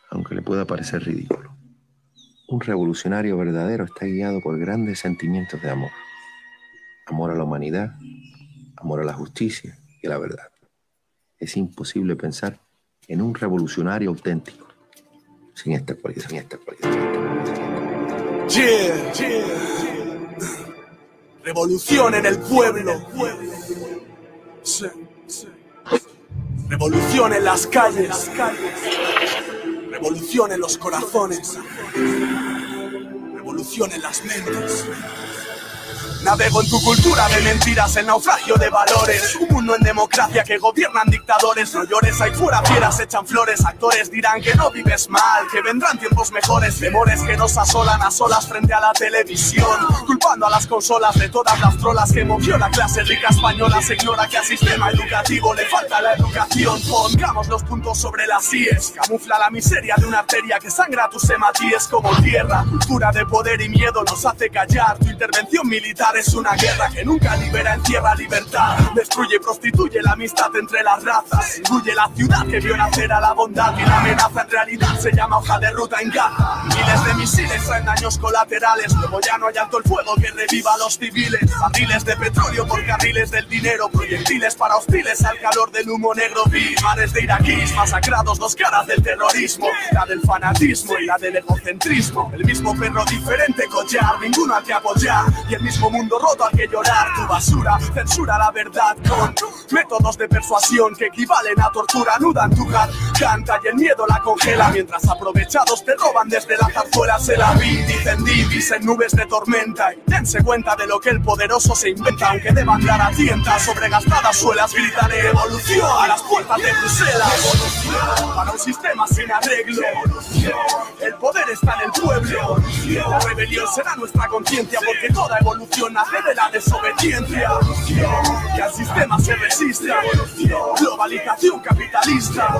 Aunque le pueda parecer ridículo, un revolucionario verdadero está guiado por grandes sentimientos de amor amor a la humanidad, amor a la justicia y a la verdad. Es imposible pensar en un revolucionario auténtico sin esta cualidad, sin esta cualidad. Revolución en el pueblo. Revolución en las calles. Revolución en los corazones. Revolución en las mentes. Navego en tu cultura de mentiras, el naufragio de valores. Un mundo en democracia que gobiernan dictadores. No llores, ahí fuera fieras echan flores. Actores dirán que no vives mal, que vendrán tiempos mejores. Temores que nos asolan a solas frente a la televisión. Culpando a las consolas de todas las trolas que movió la clase rica española. Se ignora que al sistema educativo le falta la educación. Pongamos los puntos sobre las IES. Camufla la miseria de una arteria que sangra tus hematíes como tierra. Cultura de poder y miedo nos hace callar. Tu intervención militar es una guerra que nunca libera, encierra libertad. Destruye y prostituye la amistad entre las razas. Incluye la ciudad que vio nacer a la bondad. Y la amenaza en realidad se llama hoja de ruta en Gaza. Miles de misiles traen daños colaterales. Luego ya no hay alto el fuego que reviva a los civiles. Barriles de petróleo por carriles del dinero. Proyectiles para hostiles al calor del humo negro. Vi mares de iraquíes masacrados, dos caras del terrorismo. La del fanatismo y la del egocentrismo. El mismo perro diferente collar, ninguno al que apoyar. Y el mismo mundo roto al que llorar. Tu basura censura la verdad con métodos de persuasión que equivalen a tortura. Nudan tu canta y el miedo la congela. Mientras aprovechados te roban desde la zarzuela. Se la vi, dicen divis en nubes de tormenta. Y dense cuenta de lo que el poderoso se inventa. Aunque deban dar a tientas sobre gastadas suelas, gritaré evolución a las puertas de Bruselas. Para un sistema sin arreglo. El poder está en el pueblo. La rebelión será nuestra conciencia porque toda evolución nace de la desobediencia. Que al sistema se resiste. Globalización capitalista.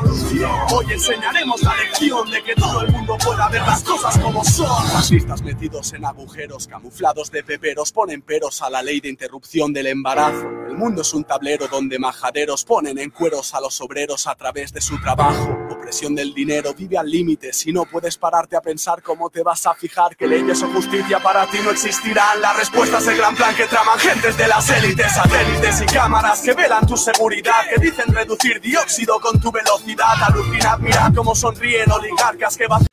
Hoy enseñaremos la lección de que todo el mundo pueda ver las cosas como son. Fascistas metidos en agujeros camuflados de peperos ponen peros a la ley de interrupción del embarazo. El mundo es un tablero donde majaderos ponen en cueros a los obreros a través de su trabajo. Opresión del dinero vive al límite. Si no puedes pararte a pensar cómo te vas a fijar que leyes o justicia para ti no existirán, la respuesta es gran plan que traman gentes de las élites, satélites y cámaras que velan tu seguridad, que dicen reducir dióxido con tu velocidad. Alucinad, mirad cómo sonríen oligarcas que van